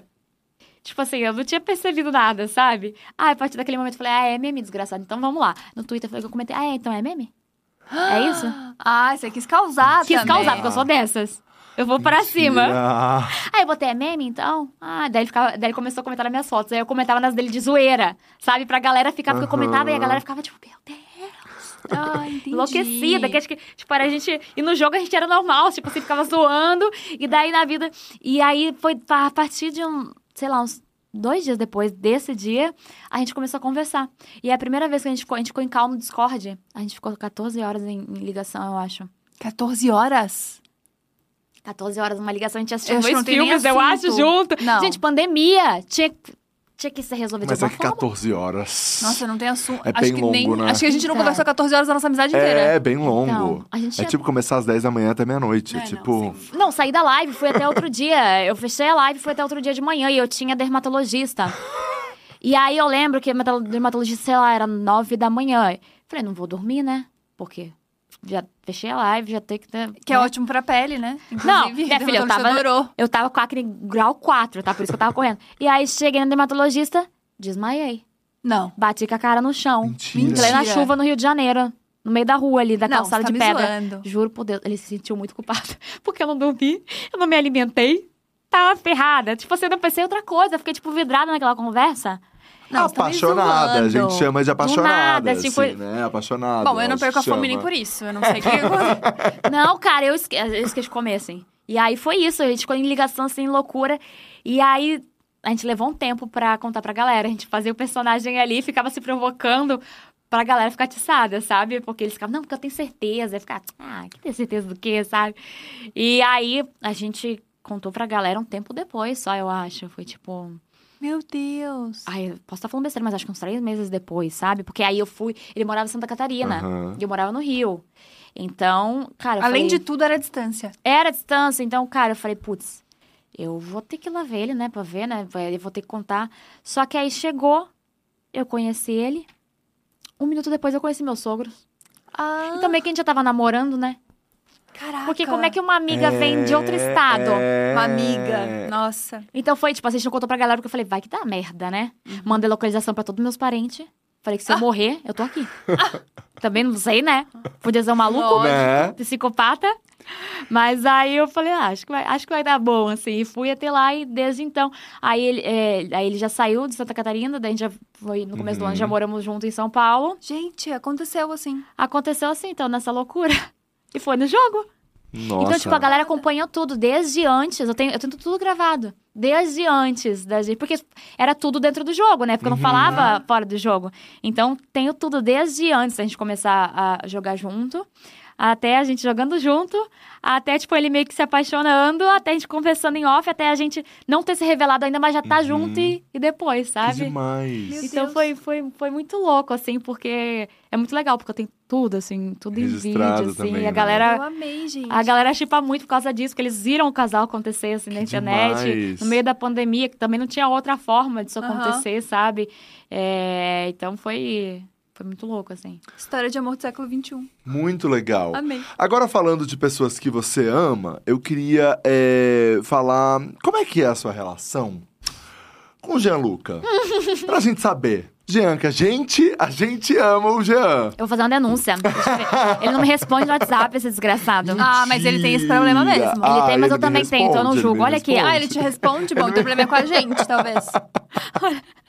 Tipo assim, eu não tinha percebido nada, sabe? Ah, a partir daquele momento eu falei, ah, é meme, desgraçado. Então vamos lá. No Twitter eu falei que eu comentei, ah, é, então é meme? É isso? Ah, você quis causar Quis também. causar, porque eu sou dessas. Eu vou pra cima. Mentira. Aí eu botei, é meme, então? Ah, daí ele, ficava, daí ele começou a comentar nas minhas fotos. Aí eu comentava nas dele de zoeira, sabe? Pra galera ficar, porque eu comentava e a galera ficava tipo, meu Deus. Ah. Enlouquecida, que acho que, tipo, era a gente. E no jogo a gente era normal, tipo, assim, ficava zoando. E daí na vida. E aí foi a partir de um, sei lá, uns dois dias depois desse dia, a gente começou a conversar. E é a primeira vez que a gente ficou, a gente ficou em calma no Discord. A gente ficou 14 horas em, em ligação, eu acho. 14 horas? 14 horas numa ligação, a gente assistiu dois nem filmes, eu acho, junto. Não. Gente, pandemia. Tinha, tinha que ser resolvido Mas de é alguma que forma. 14 horas. Nossa, não tem assunto. É acho bem que longo, nem, né? Acho que a gente não Então. conversou 14 horas da nossa amizade inteira. É, bem longo. Então, a gente É tipo começar às 10 da manhã até meia-noite. É, É, não, tipo. sim. Não, saí da live, fui até outro dia. Eu fechei a live, fui até outro dia de manhã e eu tinha dermatologista. E aí eu lembro que a dermato- dermatologista, sei lá, era nove da manhã. Falei, não vou dormir, né? Porque já fechei a live, já tem que ter. Que é né? ótimo pra pele, né? Não, minha filha, eu tava, eu tava com acne grau 4, tá? Por isso que eu tava correndo. E aí cheguei na dermatologista, desmaiei. Não. Bati com a cara no chão. Mentira. Plena Mentira. chuva no Rio de Janeiro. No meio da rua ali, da Não, calçada você tá de me pedra. zoando. Juro por Deus, ele se sentiu muito culpado. Porque eu não dormi, eu não me alimentei. Tava ferrada. Tipo assim, eu não pensei em outra coisa. Eu fiquei, tipo, vidrada naquela conversa. Não, tá a gente chama de apaixonada. nada, assim, tipo- né? Apaixonada. Bom, eu não perco a fome nem por isso. Eu não sei o que. Não, cara, eu, esque... eu esqueci de comer, assim. E aí foi isso, a gente ficou em ligação, assim, loucura. E aí a gente levou um tempo pra contar pra galera. A gente fazia o personagem ali, ficava se provocando pra galera ficar atiçada, sabe? Porque eles ficavam, não, porque eu tenho certeza. Aí ficava, ah, que tem certeza do quê, sabe? E aí a gente contou pra galera um tempo depois só, eu acho. Foi tipo. Meu Deus. Ai, eu posso estar falando besteira, mas acho que uns três meses depois, sabe? Porque aí eu fui. Ele morava em Santa Catarina. Aham. E eu morava no Rio. Então, cara. eu Além falei- de tudo, era a distância. era a distância, então, cara, eu falei, putz, eu vou ter que ir lá ver ele, né, pra ver, né, eu vou ter que contar. Só que aí chegou, eu conheci ele, um minuto depois eu conheci meus sogros. Ah, Então meio que a gente já tava namorando, né? Caraca. Porque como é que uma amiga vem de outro estado? É... Uma amiga. Nossa. Então foi, tipo, a gente não contou pra galera, porque eu falei, vai que dá merda, né? Mandei localização pra todos meus parentes. Falei que se eu morrer, eu tô aqui. Também não sei, né? Podia ser um maluco, Lógico. Né? psicopata. Mas aí eu falei, ah, acho que vai, acho que vai dar bom, assim. E fui até lá e desde então. Aí ele, é, aí ele já saiu de Santa Catarina, daí a gente já foi no começo do ano, já moramos junto em São Paulo. Gente, aconteceu assim. Aconteceu assim, então, nessa loucura. E foi no jogo. Nossa. Então, tipo, a galera acompanhou tudo desde antes. Eu tenho, eu tenho tudo gravado. Desde antes da gente. Porque era tudo dentro do jogo, né? Porque eu não falava fora do jogo. Então, tenho tudo desde antes da gente começar a jogar junto. Até a gente jogando junto, até, tipo, ele meio que se apaixonando, até a gente conversando em off, até a gente não ter se revelado ainda, mas já tá junto e, e depois, Que sabe? demais. Meu Então Deus. foi, foi, foi muito louco, assim, porque é muito legal, porque eu tenho tudo, assim, tudo em vídeo, assim. também, e né? a galera. Eu amei, gente. A galera chipa muito por causa disso, porque eles viram o casal acontecer assim na Que internet, demais. no meio da pandemia, que também não tinha outra forma disso acontecer, sabe? É, então foi, foi muito louco, assim. História de amor do século XXI. Muito legal. Amei. Agora, falando de pessoas que você ama, eu queria é, falar como é que é a sua relação com o Gianluca. pra gente saber. Jean, que a gente, a gente ama o Jean. Eu vou fazer uma denúncia. Eu. Ele não me responde no WhatsApp, esse desgraçado. Ah, mas ele tem esse problema mesmo. Mentira. Ele Ah, tem, mas eu me também tenho, então eu não responde, julgo. Olha aqui. responde. Ah, ele te responde? Bom, o problema é com a gente, talvez.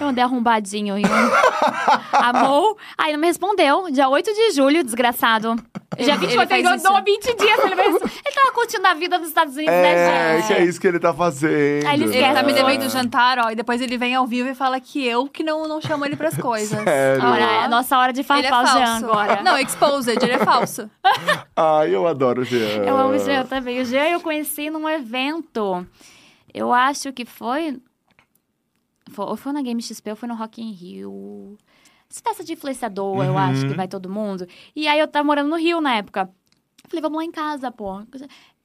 Eu andei arrombadinho em um. Amor. Aí não me respondeu. Dia 8 de julho, desgraçado. Dia Ele- 28, ele ele isso. 20 dias. Ele, vai- ele tava curtindo a vida nos Estados Unidos, É, né, gente? que é isso que ele tá fazendo. Aí ele Ele tá me devendo jantar, ó, e depois ele vem ao vivo e fala que eu que não, não chamo ele pras coisas. Sério? Olha, é a nossa hora de Ele é o Jean agora. Não, exposed, ele é falso. Ai, eu adoro o Jean. Eu amo o Jean também. O Jean eu conheci num evento. Eu acho que foi. Foi ou foi na Game XP ou foi no Rock in Rio. Essa festa de influenciador, eu Uhum. acho que vai todo mundo. E aí eu tava morando no Rio na época. Falei, vamos lá em casa, pô.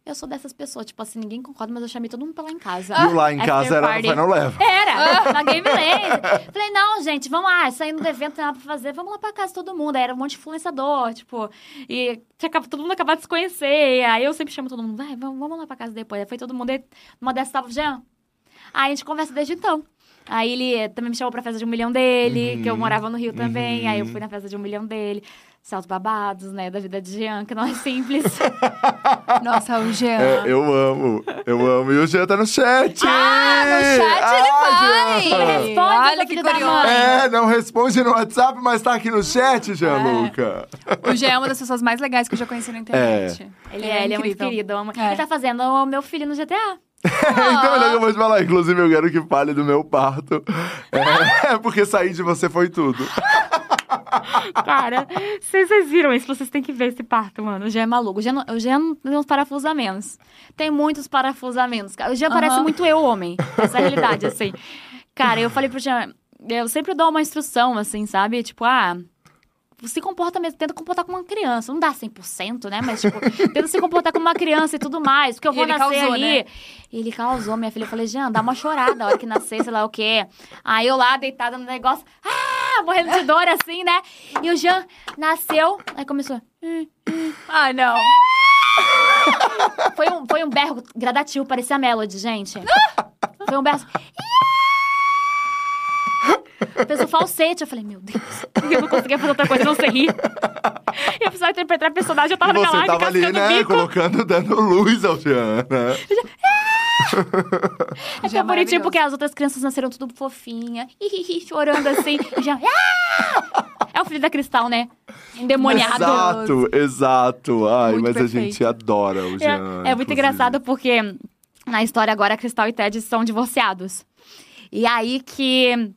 Eu sou dessas pessoas, tipo assim, ninguém concorda, mas eu chamei todo mundo pra lá em casa. E lá em After casa era no party. Final Level. Era, na Game Land. Falei, não, gente, vamos lá, saindo do evento, tem nada pra fazer, vamos lá pra casa todo mundo. Aí era um monte de influenciador, tipo, e todo mundo acabado de se conhecer. Aí eu sempre chamo todo mundo, vai, vamos, lá pra casa depois. Aí foi todo mundo, aí uma dessas tava o Jean. Aí a gente conversa desde então. Aí ele também me chamou pra festa de um milhão dele, Uhum. que eu morava no Rio também. Uhum. Aí eu fui na festa de um milhão dele. Saltos babados, né, da vida de Jean, que não é simples. Nossa, o Jean. É, eu amo, eu amo. E o Jean tá no chat. Ah, no chat ele Ah, vai! Jean. Responde, Olha que filho da curioso. mãe. É, não responde no WhatsApp, mas tá aqui no chat, Gianluca. O Jean é uma das pessoas mais legais que eu já conheci na internet. Ele é, ele é muito querido. eu amo. É. Ele tá fazendo o meu filho no GTA. então ele acabou de falar. Inclusive, eu quero que fale do meu parto. É, porque sair de você foi tudo. Cara, vocês, vocês viram isso? Vocês têm que ver esse parto, mano. O Jean é maluco. O Jean, não- o Jean tem uns parafusamentos. Tem muitos parafusamentos. O Jean parece Aham. muito eu, homem. Essa é a realidade, assim. Cara, eu falei pro Jean... Eu sempre dou uma instrução, assim, sabe? Tipo, ah... Se comporta mesmo, tenta comportar como uma criança. Não dá 100%, né? Mas, tipo, tenta se comportar como uma criança e tudo mais. Porque eu vou nascer causou, ali. né? Ele causou, minha filha. Eu falei, Jean, dá uma chorada a hora que nascer, sei lá o quê. Aí eu lá, deitada no negócio, ah, morrendo de dor, assim, né? E o Jean nasceu, aí começou. Ah, não. Foi um, foi um berro gradativo, parecia a Melody, gente. Foi um berro. Fez um falsete. Eu falei, meu Deus, eu não conseguia fazer outra coisa, a não sei rir. E eu precisava interpretar a personagem, eu tava E naquela você live tava ali, né? bico. Colocando, dando luz ao Jean, né? É Já é tão bonitinho porque as outras crianças nasceram tudo fofinha, hihihi, chorando assim. Já. "Ah!" É o filho da Cristal, né? Endemoniado. Exato, exato. Ai, Muito mas a perfeito. gente adora o Jean. É, é muito inclusive. engraçado porque na história agora a Cristal e Ted são divorciados. E aí que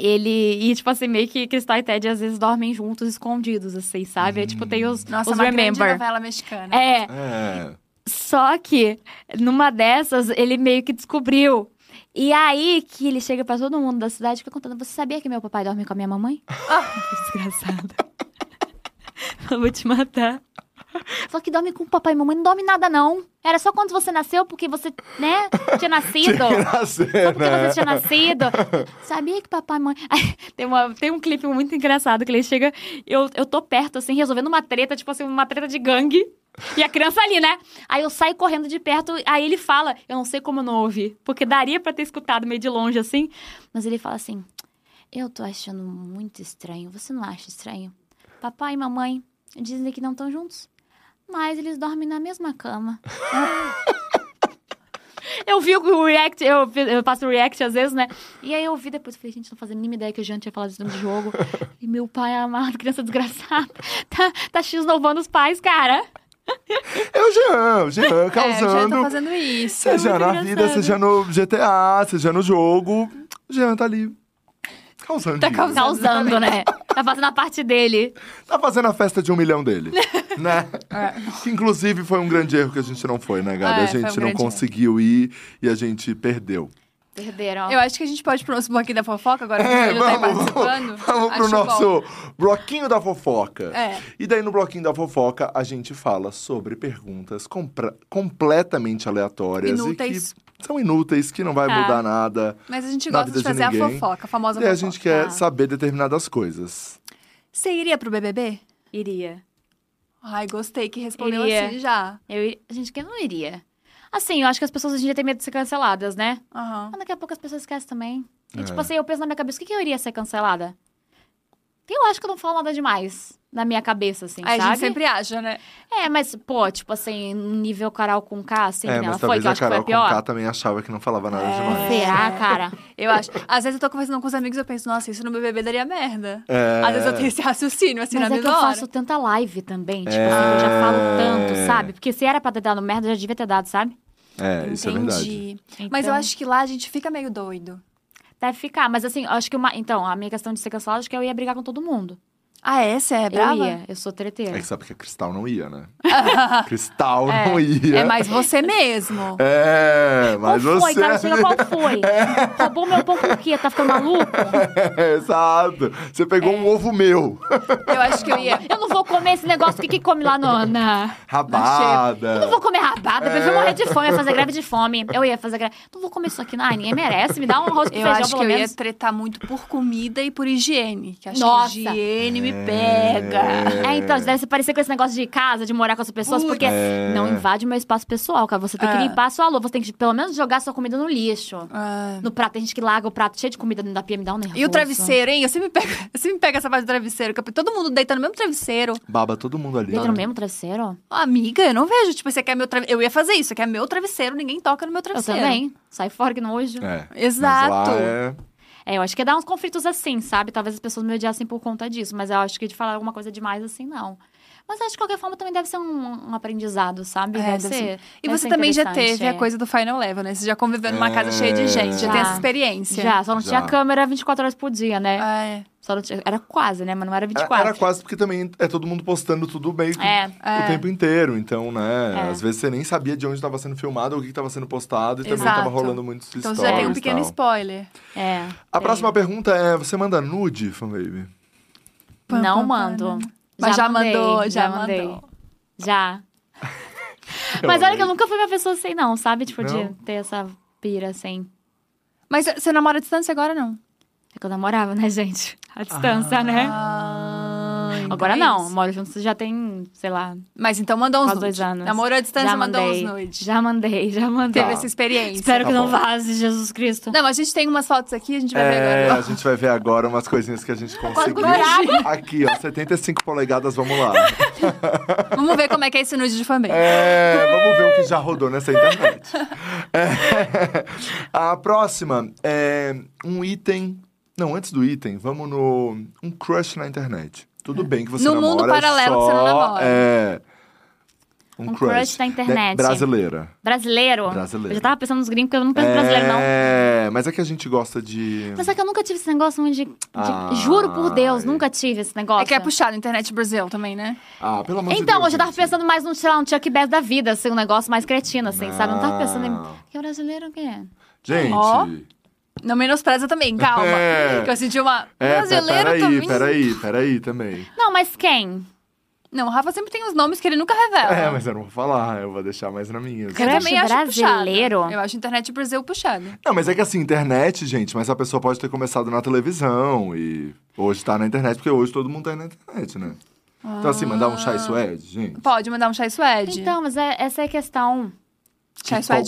ele. E, tipo assim, meio que Cristal e Ted às vezes dormem juntos, escondidos, assim, sabe? Aí, tipo, tem os, Nossa, os uma grande Remember. novela mexicana. É, É. só que numa dessas ele meio que descobriu. E aí que ele chega pra todo mundo da cidade e fica contando: Você sabia que meu papai dorme com a minha mamãe? Ah, desgraçado. Eu vou te matar. Falou que dorme com o papai e mamãe, não dorme nada, não. Era só quando você nasceu, porque você, né, tinha nascido. Tinha nascer, Só porque né? você tinha nascido. Sabia que papai e mãe. Tem, uma, tem um clipe muito engraçado que ele chega. Eu, eu tô perto, assim, resolvendo uma treta, tipo assim, uma treta de gangue. E a criança ali, né? Aí eu saio correndo de perto, aí ele fala, eu não sei como eu não ouvi, porque daria pra ter escutado meio de longe assim, mas ele fala assim: "Eu tô achando muito estranho. Você não acha estranho? Papai e mamãe dizem que não estão juntos, mas eles dormem na mesma cama." Eu vi o react, eu, eu faço react às vezes, né? E aí eu vi depois, falei, gente, não fazendo a mínima ideia que o Jean tinha falado isso no jogo. E meu pai amado, criança desgraçada, tá, tá x-novando os pais, cara. É o Jean, o Jean É, eu já causando. tô fazendo isso. seja muito na vida, engraçado. seja no GTA, seja no jogo. O Jean tá ali. Causando. Tá causando. Causando, né? Tá fazendo a parte dele. Tá fazendo a festa de um milhão dele. né? É. Que inclusive foi um grande erro que a gente não foi, né, Gabi? É, a foi um gente não conseguiu ir e a gente perdeu. Perderam. Eu acho que a gente pode ir pro nosso bloquinho da fofoca agora que o É, Júlio tá vamos, participando. vamos pro Acho nosso bom. bloquinho da fofoca. É. E daí no bloquinho da fofoca a gente fala sobre perguntas completamente aleatórias Inúteis. e que são inúteis, que não vai Ah. mudar nada. Mas a gente gosta de vida de fazer a fofoca, a famosa E daí a fofoca. gente quer Ah. saber determinadas coisas. Você iria pro BBB? Iria. Ai, gostei que respondeu Iria. assim já. Eu, ir- gente, quem não iria? Assim, eu acho que as pessoas hoje em dia têm medo de ser canceladas, né? Aham. Mas daqui a pouco as pessoas esquecem também. E, É. tipo assim, eu penso na minha cabeça, o que, que eu iria ser cancelada? Eu acho que eu não falo nada demais na minha cabeça, assim, Aí a sabe? gente sempre acha, né? É, mas, pô, tipo assim, nível Carol com K, assim, é, mas ela foi, que eu a acho que foi Carol a pior. Conká também achava que não falava nada É. demais. Será, cara? Eu acho. Às vezes eu tô conversando com os amigos e eu penso, nossa, isso no BBB daria merda. É. Às vezes eu tenho esse raciocínio, assim, Mas na é que mesma eu hora. faço tanta live também, tipo É. assim, eu já falo tanto, sabe? Porque se era pra ter dado merda, já devia ter dado, sabe? É, isso é verdade. Entendi. Mas eu Então- acho que lá a gente fica meio doido. Deve ficar, mas assim, eu acho que uma. Então, a minha questão de ser cancelada, acho que eu ia brigar com todo mundo. Ah, é? Você é brava? Eu ia, eu sou treteira. É que sabe que a Cristal não ia, né? Cristal não ia. É mais você mesmo. É, mas qual foi, você. cara? Chega, qual foi? Roubou meu pão por quê? Tá ficando maluco? É, exato. Você pegou um ovo meu. Eu acho que eu ia. Eu não vou comer esse negócio que, que come lá no, na... Rabada. Eu não vou comer rabada, eu prefiro morrer de fome, eu ia fazer greve de fome. Eu ia fazer greve. Não vou comer isso aqui, não. Ai, ninguém merece. Me dá um arroz com Eu feijão, acho que eu ia tretar muito por comida e por higiene. Que acho Nossa. que higiene me pega. É, então, deve se parecer com esse negócio de casa, de morar com as pessoas, porque É. não invade o meu espaço pessoal, cara. Você tem que É. limpar a sua louça, você tem que pelo menos jogar sua comida no lixo. Ah. No prato, tem gente que larga o prato cheio de comida dentro da pia, me dá um nervoso. E o travesseiro, hein? Eu sempre pego, eu sempre pego essa parte do travesseiro. que Todo mundo deita no mesmo travesseiro. Baba todo mundo ali. Deita né? no mesmo travesseiro? Amiga, eu não vejo. Tipo, você quer meu travesseiro. Eu ia fazer isso. Você quer meu travesseiro, ninguém toca no meu Eu travesseiro. também. Sai fora que nojo. É. Exato. É... É, eu acho que ia dar uns conflitos assim, sabe? Talvez as pessoas me odiassem por conta disso, mas eu acho que de falar alguma coisa demais assim, não. Mas acho que de qualquer forma também deve ser um, um aprendizado, sabe? É, deve deve ser. ser. E deve você ser também já teve a é. coisa do Final Level, né? Você já conviveu numa É. casa cheia de gente, já, Já. tem essa experiência. Já, só não tinha Já. câmera 24 horas por dia, né? Ah, é. Só não tinha- era quase, né? Mas não era Era 24. era quase porque também é todo mundo postando tudo meio que É. o É. tempo inteiro. Então, né? É. Às vezes você nem sabia de onde estava sendo filmado ou o que estava sendo postado. E também Exato. tava rolando muitos Então stories você já tem um pequeno tal. spoiler. É. A tem. próxima pergunta é: você manda nude, fanbaby? Não pam, mando. Mas já mandei, mandou, já mandei. mandou. Já. Mas olha que eu nunca fui uma pessoa assim, não, sabe? Tipo, Não? de ter essa pira assim. Mas você namora à distância agora, não? É que eu namorava, né, gente? À distância, né? Então Agora é não. isso. Moro juntos já tem, sei lá, Mas então mandou uns dois anos. Namorou à distância, já mandou mandei. uns nudes. Já mandei, já mandei. Teve essa experiência. Espero que Tá não bom. vaze, Jesus Cristo. Não, a gente tem umas fotos aqui, a gente vai ver É, agora. a gente vai ver agora umas coisinhas que a gente conseguiu. Aqui, ó, 75 polegadas, vamos lá. Vamos ver como é que é esse nude de fanbase. É, vamos ver o que já rodou nessa internet. É, a próxima é um item. Não, antes do item, vamos no. Um crush na internet. Tudo bem que você No namora. mundo paralelo que só, você não namora. É. Um, Um crush na internet. Brasileira. Brasileiro. Brasileiro. Eu já tava pensando nos gringos, porque eu não penso em brasileiro, não. É, mas é que a gente gosta de. Mas é que eu nunca tive esse negócio muito de. de- Ai. Juro por Deus, nunca tive esse negócio. É que é puxado, internet Brasil também, né? Ah, pelo amor de Então, Deus. hoje eu tava gente. pensando mais num, sei lá, um Chuck Bass da vida, assim, um negócio mais cretino, assim, sabe? Eu não tava pensando em. Não. Que brasileiro o quê? Gente. Ó. Não menospreza também, calma. É. Que eu senti uma. É, Brasileiro peraí, também. peraí, peraí também. Não, mas quem? Não, o Rafa sempre tem uns nomes que ele nunca revela. É, mas eu não vou falar, eu vou deixar mais na minha. Eu Crush também acho brasileiro? puxado. Eu acho internet Brasil puxado. Não, mas é que assim, internet, gente, mas a pessoa pode ter começado na televisão e hoje tá na internet, porque hoje todo mundo tá na internet, né? Então, assim, mandar um chai suede, gente. Pode mandar um chai suede. Então, mas é- essa é a questão.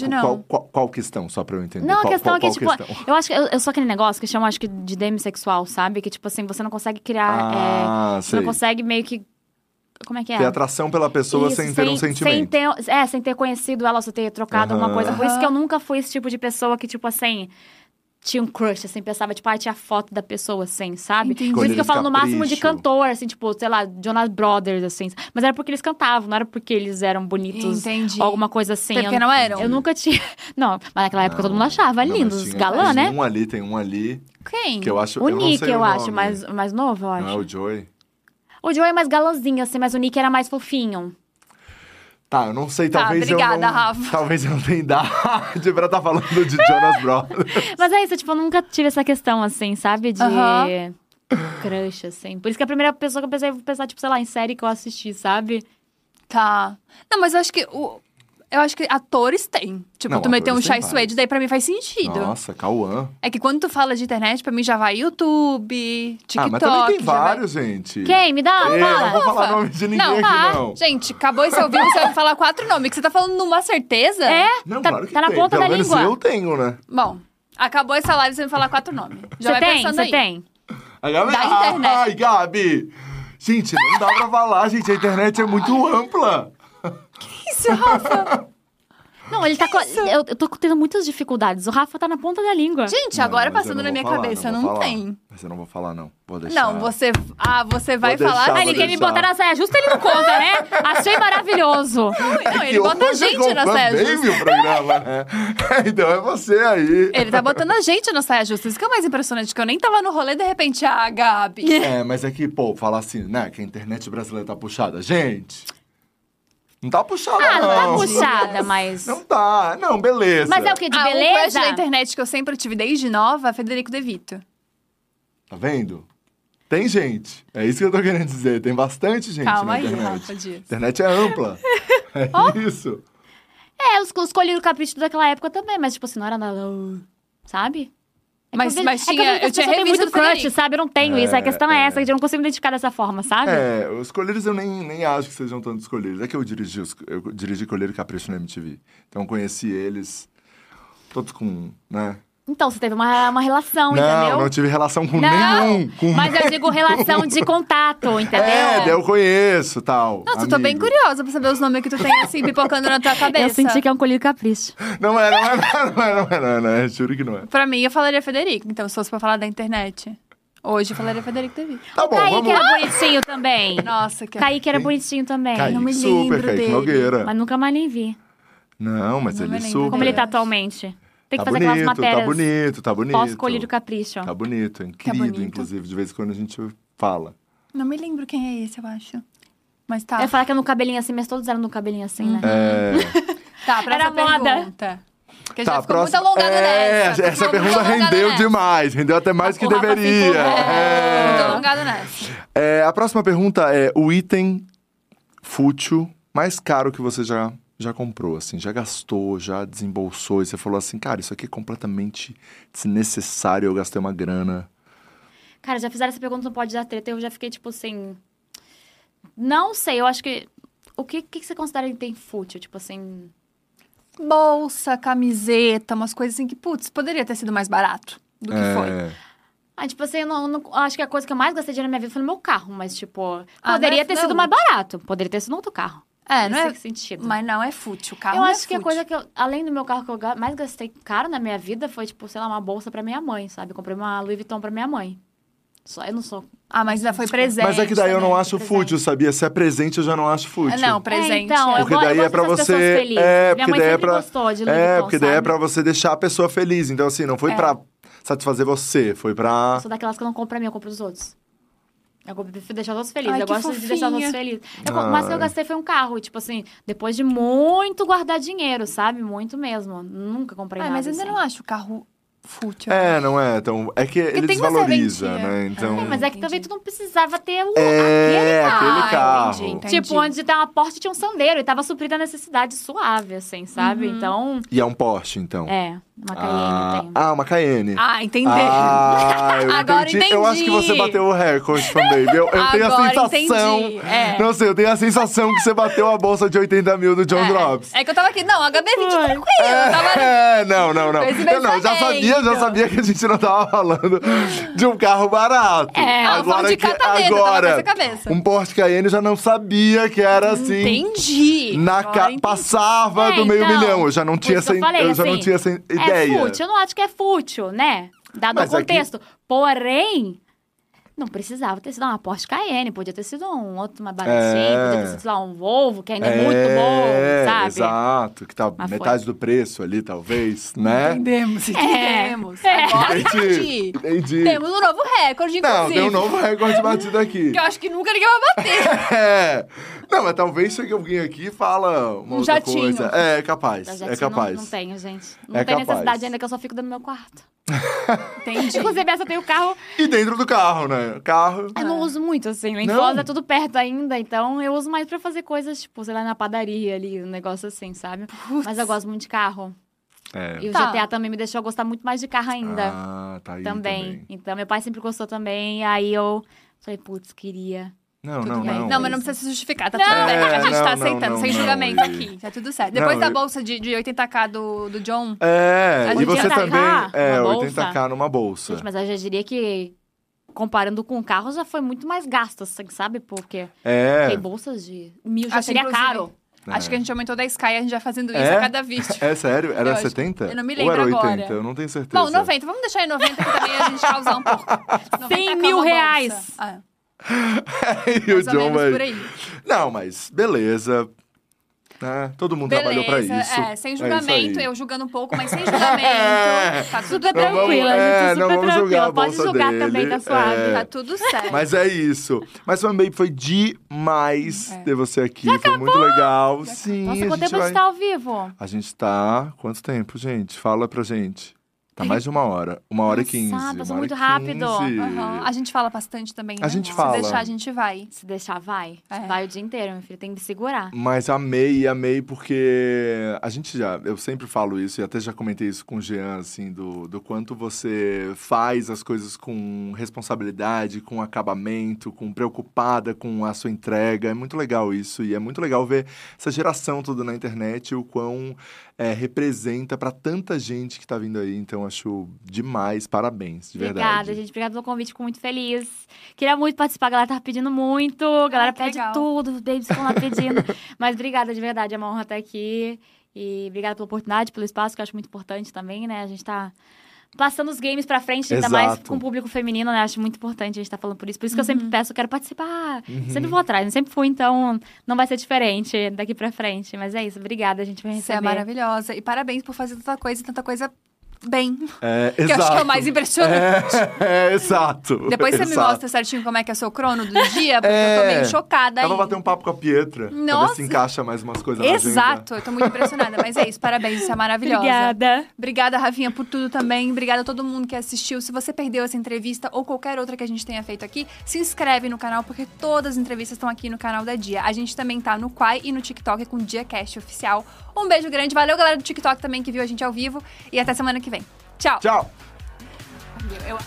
Não. Qual, qual, qual questão, só pra eu entender? Não, a qual, questão é que, tipo, questão? eu acho que eu, eu sou aquele negócio que chama, acho que, de demissexual, sabe? Que, tipo assim, você não consegue criar. Ah, é, não consegue meio que. Como é que é? Ter atração pela pessoa Isso, sem ter um Sem sentimento. ter, é, sem ter conhecido ela, sem ter trocado alguma coisa. Por isso que eu nunca fui esse tipo de pessoa que, tipo assim. Tinha um crush, assim, pensava, tipo, ah, tinha foto da pessoa, assim, sabe? Entendi. Por isso que eu falo no máximo de cantor, assim, tipo, sei lá, Jonas Brothers, assim. Mas era porque eles cantavam, não era porque eles eram bonitos. Entendi. Alguma coisa assim. Porque eu, não eram. Eu nunca tinha. Não, mas naquela época todo mundo achava Não, lindos, tinha- galã, tem né? um ali, tem um ali, Quem? que eu acho... O eu não Nick, sei eu o acho, mais, mais novo, eu acho. Não é o Joey? O Joe é mais galãzinho, assim, mas o Nick era mais fofinho. Tá, eu não sei, Tá, talvez obrigada, eu não... Rafa. Talvez eu não tenha idade pra estar falando de Jonas Brothers. Mas é isso, tipo, eu nunca tive essa questão, assim, sabe? De Aham. crush, assim. Por isso que a primeira pessoa que eu pensei, vou pensar, tipo, sei lá, em série que eu assisti, sabe? Tá. Não, mas eu acho que o. Eu acho que atores têm. Tipo, Não, tu meteu um tem Chai Suede, daí pra mim faz sentido. Nossa, Cauã. É que quando tu fala de internet, pra mim já vai YouTube, TikTok. Ah, mas também tem já vai- vários, gente. Quem? Me dá, Eu não fala. vou falar nome de ninguém Não, aqui, ah, não. Gente, acabou esse ao vivo, você vai me falar quatro nomes. Que você tá falando numa certeza? É? Não, tá, claro que tá na tem. ponta Pelo da menos língua. eu tenho, né? Bom, acabou essa live, você vai me falar quatro nomes. Já Você vai tem? pensando Você aí. tem? A Gabi... Da internet. Ai, Gabi! Gente, não dá pra falar, gente. A internet é muito ampla. Isso, Rafa. Não, ele tá com... Eu, eu tô tendo muitas dificuldades. O Rafa tá na ponta da língua. Gente, Não, agora mas eu passando não na vou minha falar, cabeça, vou não, falar. tem. Mas eu não vou falar, não. Vou deixar. Não, você. Ah, você vai Vou falar. deixar, Ah, ele vou quer me deixar. botar na saia justa, ele não conta, né? Achei maravilhoso. Não, ele Que bota a gente na saia bem justa. meu programa, né? então é você aí. Ele tá botando a gente na saia justa. Isso que é o mais impressionante, que eu nem tava no rolê, de repente, ah, Gabi. É, mas é que, pô, falar assim, né, que a internet brasileira tá puxada. Gente, não tá puxada, Ah, não tá não. puxada, mas... Não tá. Não, beleza. Mas é o que? De ah, um crush beleza? da internet que eu sempre tive desde nova é Federico De Vito. Tá vendo? Tem gente. É isso que eu tô querendo dizer. Tem bastante gente Calma na aí, internet. Rafa Dias. A internet é ampla. É isso. É, os, os colírios capricho daquela época também, mas tipo assim, não era nada... Sabe? É Mas- eu mas é tinha- eu, que eu tinha revista muito crush, sabe? Eu não tenho isso. A É, questão é, é. essa, que eu não consigo me identificar dessa forma, sabe? É, os colírios eu nem, nem acho que sejam tantos colírios. É que eu dirigi, os, eu dirigi Colírio Capricho na MTV. Então eu conheci eles todos com, né? Então, você teve uma, uma relação, não, entendeu? não tive relação com Não, nenhum. Com Mas eu digo relação de contato, entendeu? É, daí eu conheço, tal. Nossa, eu tô bem curiosa pra saber os nomes que tu tem assim, pipocando na tua cabeça. Eu senti que é um colírio capricho. Não é, não é, não é, não é, não é, não é, não é, juro que não é. Pra mim, eu falaria Federico. Então, se fosse pra falar da internet. Hoje, eu falaria Federico De Vito. Tá bom, Kaique vamos era bonitinho também. Nossa, que... Kaique era bonitinho também. Kaique, não me super, lembro Kaique dele. Nogueira. Mas nunca mais nem vi. Não, mas Não ele super. Como ele tá atualmente. Tem que tá fazer bonito, aquelas matérias Tá bonito, tá bonito. pós-colírio capricho. Tá bonito, é incrível, bonito. inclusive, de vez em quando a gente fala. Não me lembro quem é esse, eu acho. Mas tá. Eu ia falar que é no cabelinho assim, mas todos eram no cabelinho assim, né? É... Tá, pra Era essa moda. pergunta. Porque já Tá, ficou próxima- muito alongado é, nessa. Essa Ficou pergunta muito rendeu nessa. demais, rendeu até mais que O Rafa se deveria. empolgou. É, muito É. alongado nessa. É, a próxima pergunta é o item fútil mais caro que você já, já comprou, assim, já gastou, já desembolsou, e você falou assim, cara, isso aqui é completamente desnecessário, eu gastei uma grana. Cara, já fizeram essa pergunta no Pode Dar Treta eu já fiquei, tipo assim... Não sei, eu acho que... O que, que você considera item fútil? Tipo assim... Bolsa, camiseta, umas coisas assim que, putz, poderia ter sido mais barato do que foi. É, Ah, tipo assim, eu não, não- acho que a coisa que eu mais gastei dinheiro na minha vida foi no meu carro. Mas, tipo, Ah, poderia não é- ter não é sido mais barato. Poderia ter sido no outro carro. É, não é. Sentido. Mas não é fútil. O carro eu é acho que a coisa que eu, além do meu carro que eu mais gastei caro na minha vida foi, tipo, sei lá, uma bolsa pra minha mãe, sabe? Eu comprei uma Louis Vuitton pra minha mãe. Só, eu não sou. Ah, mas ainda foi presente. Mas é que daí eu não também. acho presente. fútil, sabia? Se é presente, eu já não acho fútil. É, Não, presente. É, então, é. eu Porque gosto- daí eu é pra você. É, Minha porque mãe daí é pra. gostou de Louis É, Vuitton, porque daí é pra você deixar a pessoa feliz. Então, assim, não foi É. pra satisfazer você, foi pra. Eu sou daquelas que eu não compro pra mim, eu compro pros outros. Eu prefiro deixar os outros felizes. Ai, eu gosto de deixar os outros fofinha. felizes. Eu, o máximo que eu gastei foi um carro. Tipo assim, depois de muito guardar dinheiro, sabe? Muito mesmo. Nunca comprei Ah, nada mas ainda assim. não acho o carro fútil. É, não é? Então, é que ele tem uma desvaloriza, né? Então. É, mas é que também tu não precisava ter o, É, aquele carro. aquele carro. entendi, entendi. Tipo, antes de ter uma porta tinha um sandeiro e tava suprida a necessidade suave, assim, sabe? Uhum. Então, E é um Porsche, então. é, uma ah, ah, uma Cayenne. Ah, entendi. Ah, eu Agora entendi. Eu acho que você entendi. bateu o recorde, fanbaby. Eu, eu tenho a Agora sensação. entendi, é. Não sei, eu tenho a sensação que você bateu a bolsa de 80 mil do John Drops. É, é que eu tava aqui. Não, HB20 tranquilo. Eu tava... É, não, não, não. Esse Eu não, já sabia, já sabia que a gente não tava falando de um carro barato. É, falo de que com agora, um Porsche Cayenne eu já não sabia que era assim. Entendi. Na Agora ca... entendi. Passava É, do meio então, milhão. Eu já não tinha essa, eu falei, eu já não assim, tinha essa É ideia. fútil, eu não acho que é fútil, né? Dado Mas o aqui- contexto. Porém, não precisava ter sido uma Porsche Cayenne, podia ter sido um outro, uma baratinha, É. podia ter sido, lá, um Volvo, que ainda é, muito bom, sabe? Exato, que tá Mas metade foi. do preço ali, talvez, né? Entendemos, entendemos. Agora entendi. Entendi. Temos um novo recorde, Não, inclusive. tem um novo recorde batido aqui. Que eu acho que nunca ninguém vai bater. É. Não, mas talvez chegue alguém aqui e fala uma Um outra jatinho. coisa. É, é capaz. É capaz. Não, não tenho, gente. Não É tem capaz. necessidade ainda que eu só fico dentro do meu quarto. Entendi. Inclusive, essa eu tenho carro. E dentro do carro, né? Carro. Eu não uso muito, assim. Em? Foz é tudo perto ainda, então eu uso mais pra fazer coisas, tipo, sei lá, na padaria ali, um negócio assim, sabe? Mas eu gosto muito de carro. É. E o Tá. GTA também me deixou gostar muito mais de carro ainda. Ah, tá aí também. também. Então, meu pai sempre gostou também. Aí eu falei, putz, queria. Não, Tudo não, bem. não. Não, mas não precisa se justificar, tá Não. tudo bem. A gente É, tá não, não, aceitando, não, sem não, julgamento e- aqui. Tá tudo certo. Depois Não, da eu- bolsa de, de 80k do, do John, É, A e gente você 80K também. É, numa 80k numa bolsa. Gente, mas eu já diria que, comparando com o carro, já foi muito mais gasto, assim, sabe? Porque É. tem bolsas de mil já Acho, seria inclusive, caro. acho que a gente aumentou da Sky, a gente vai fazendo isso É? a cada vídeo. É sério? Era Eu acho- 70? eu não me Ou lembro era 80? agora. Eu não tenho certeza. Bom, 90, vamos deixar em 90 que também a gente causar um pouco. 100 90k mil reais. Ah, e o mais ou John menos vai. por aí. Não, mas beleza. Né? Todo mundo trabalhou pra Beleza, isso. é, sem julgamento, aí. eu julgando um pouco, mas sem julgamento. tá tudo Super bem. Não vamos- é, gente, não super vamos julgar Pode julgar dele, também, tá suave. é. Tá tudo certo. Mas é isso. Mas também foi demais É. ter você aqui. foi muito legal. Sim, Nossa, quanto tempo a gente tá ao vivo? A gente tá... Quanto tempo, gente? Fala pra gente. Tá mais de uma hora. Uma hora e quinze. Uma passou e muito rápido. Aham. A gente fala bastante também, né? A gente Se fala. deixar, a gente vai. Se deixar, vai. É. Vai o dia inteiro, meu filho. Tem que segurar. Mas amei, amei, porque a gente já, eu sempre falo isso, e até já comentei isso com o Jean, assim, do, do quanto você faz as coisas com responsabilidade, com acabamento, com preocupada com a sua entrega. É muito legal isso, e é muito legal ver essa geração toda na internet, o quão é, representa para tanta gente que tá vindo aí. Então, acho demais, parabéns, de verdade. Obrigada, gente. Obrigada pelo convite. Fico muito feliz. Queria muito participar. A galera tava pedindo muito. A galera Ai, pede legal. tudo. Os babies ficam lá pedindo. Mas obrigada, de verdade. É uma honra estar aqui. E obrigada pela oportunidade, pelo espaço, que eu acho muito importante também, né? A gente tá passando os games pra frente, ainda mais Exato. com o público feminino, né? Acho muito importante a gente tá falando por isso. Por isso que eu sempre peço, eu quero participar. Uhum. Sempre vou atrás, eu sempre fui, então não vai ser diferente daqui pra frente. Mas é isso, obrigada, a gente vai Você é receber. maravilhosa. E parabéns por fazer tanta coisa e tanta coisa bem. É, Que eu acho que é o mais impressionante. É, é, exato. Depois você me exato. mostra certinho como é que é o seu crono do dia, porque eu É. tô meio chocada aí. Ela vai bater um papo com a Pietra. Pra ver Nossa. se encaixa mais umas coisas. Exato, eu tô muito impressionada. Mas é isso, parabéns, você é maravilhosa. Obrigada. Obrigada, Rafinha, por tudo também. Obrigada a todo mundo que assistiu. Se você perdeu essa entrevista ou qualquer outra que a gente tenha feito aqui, se inscreve no canal, porque todas as entrevistas estão aqui no canal da Dia. A gente também tá no Quai e no TikTok com o DiaCast Oficial. Um beijo grande. Valeu, galera do TikTok também que viu a gente ao vivo. E até semana que vem. Tchau. Tchau. Eu, eu...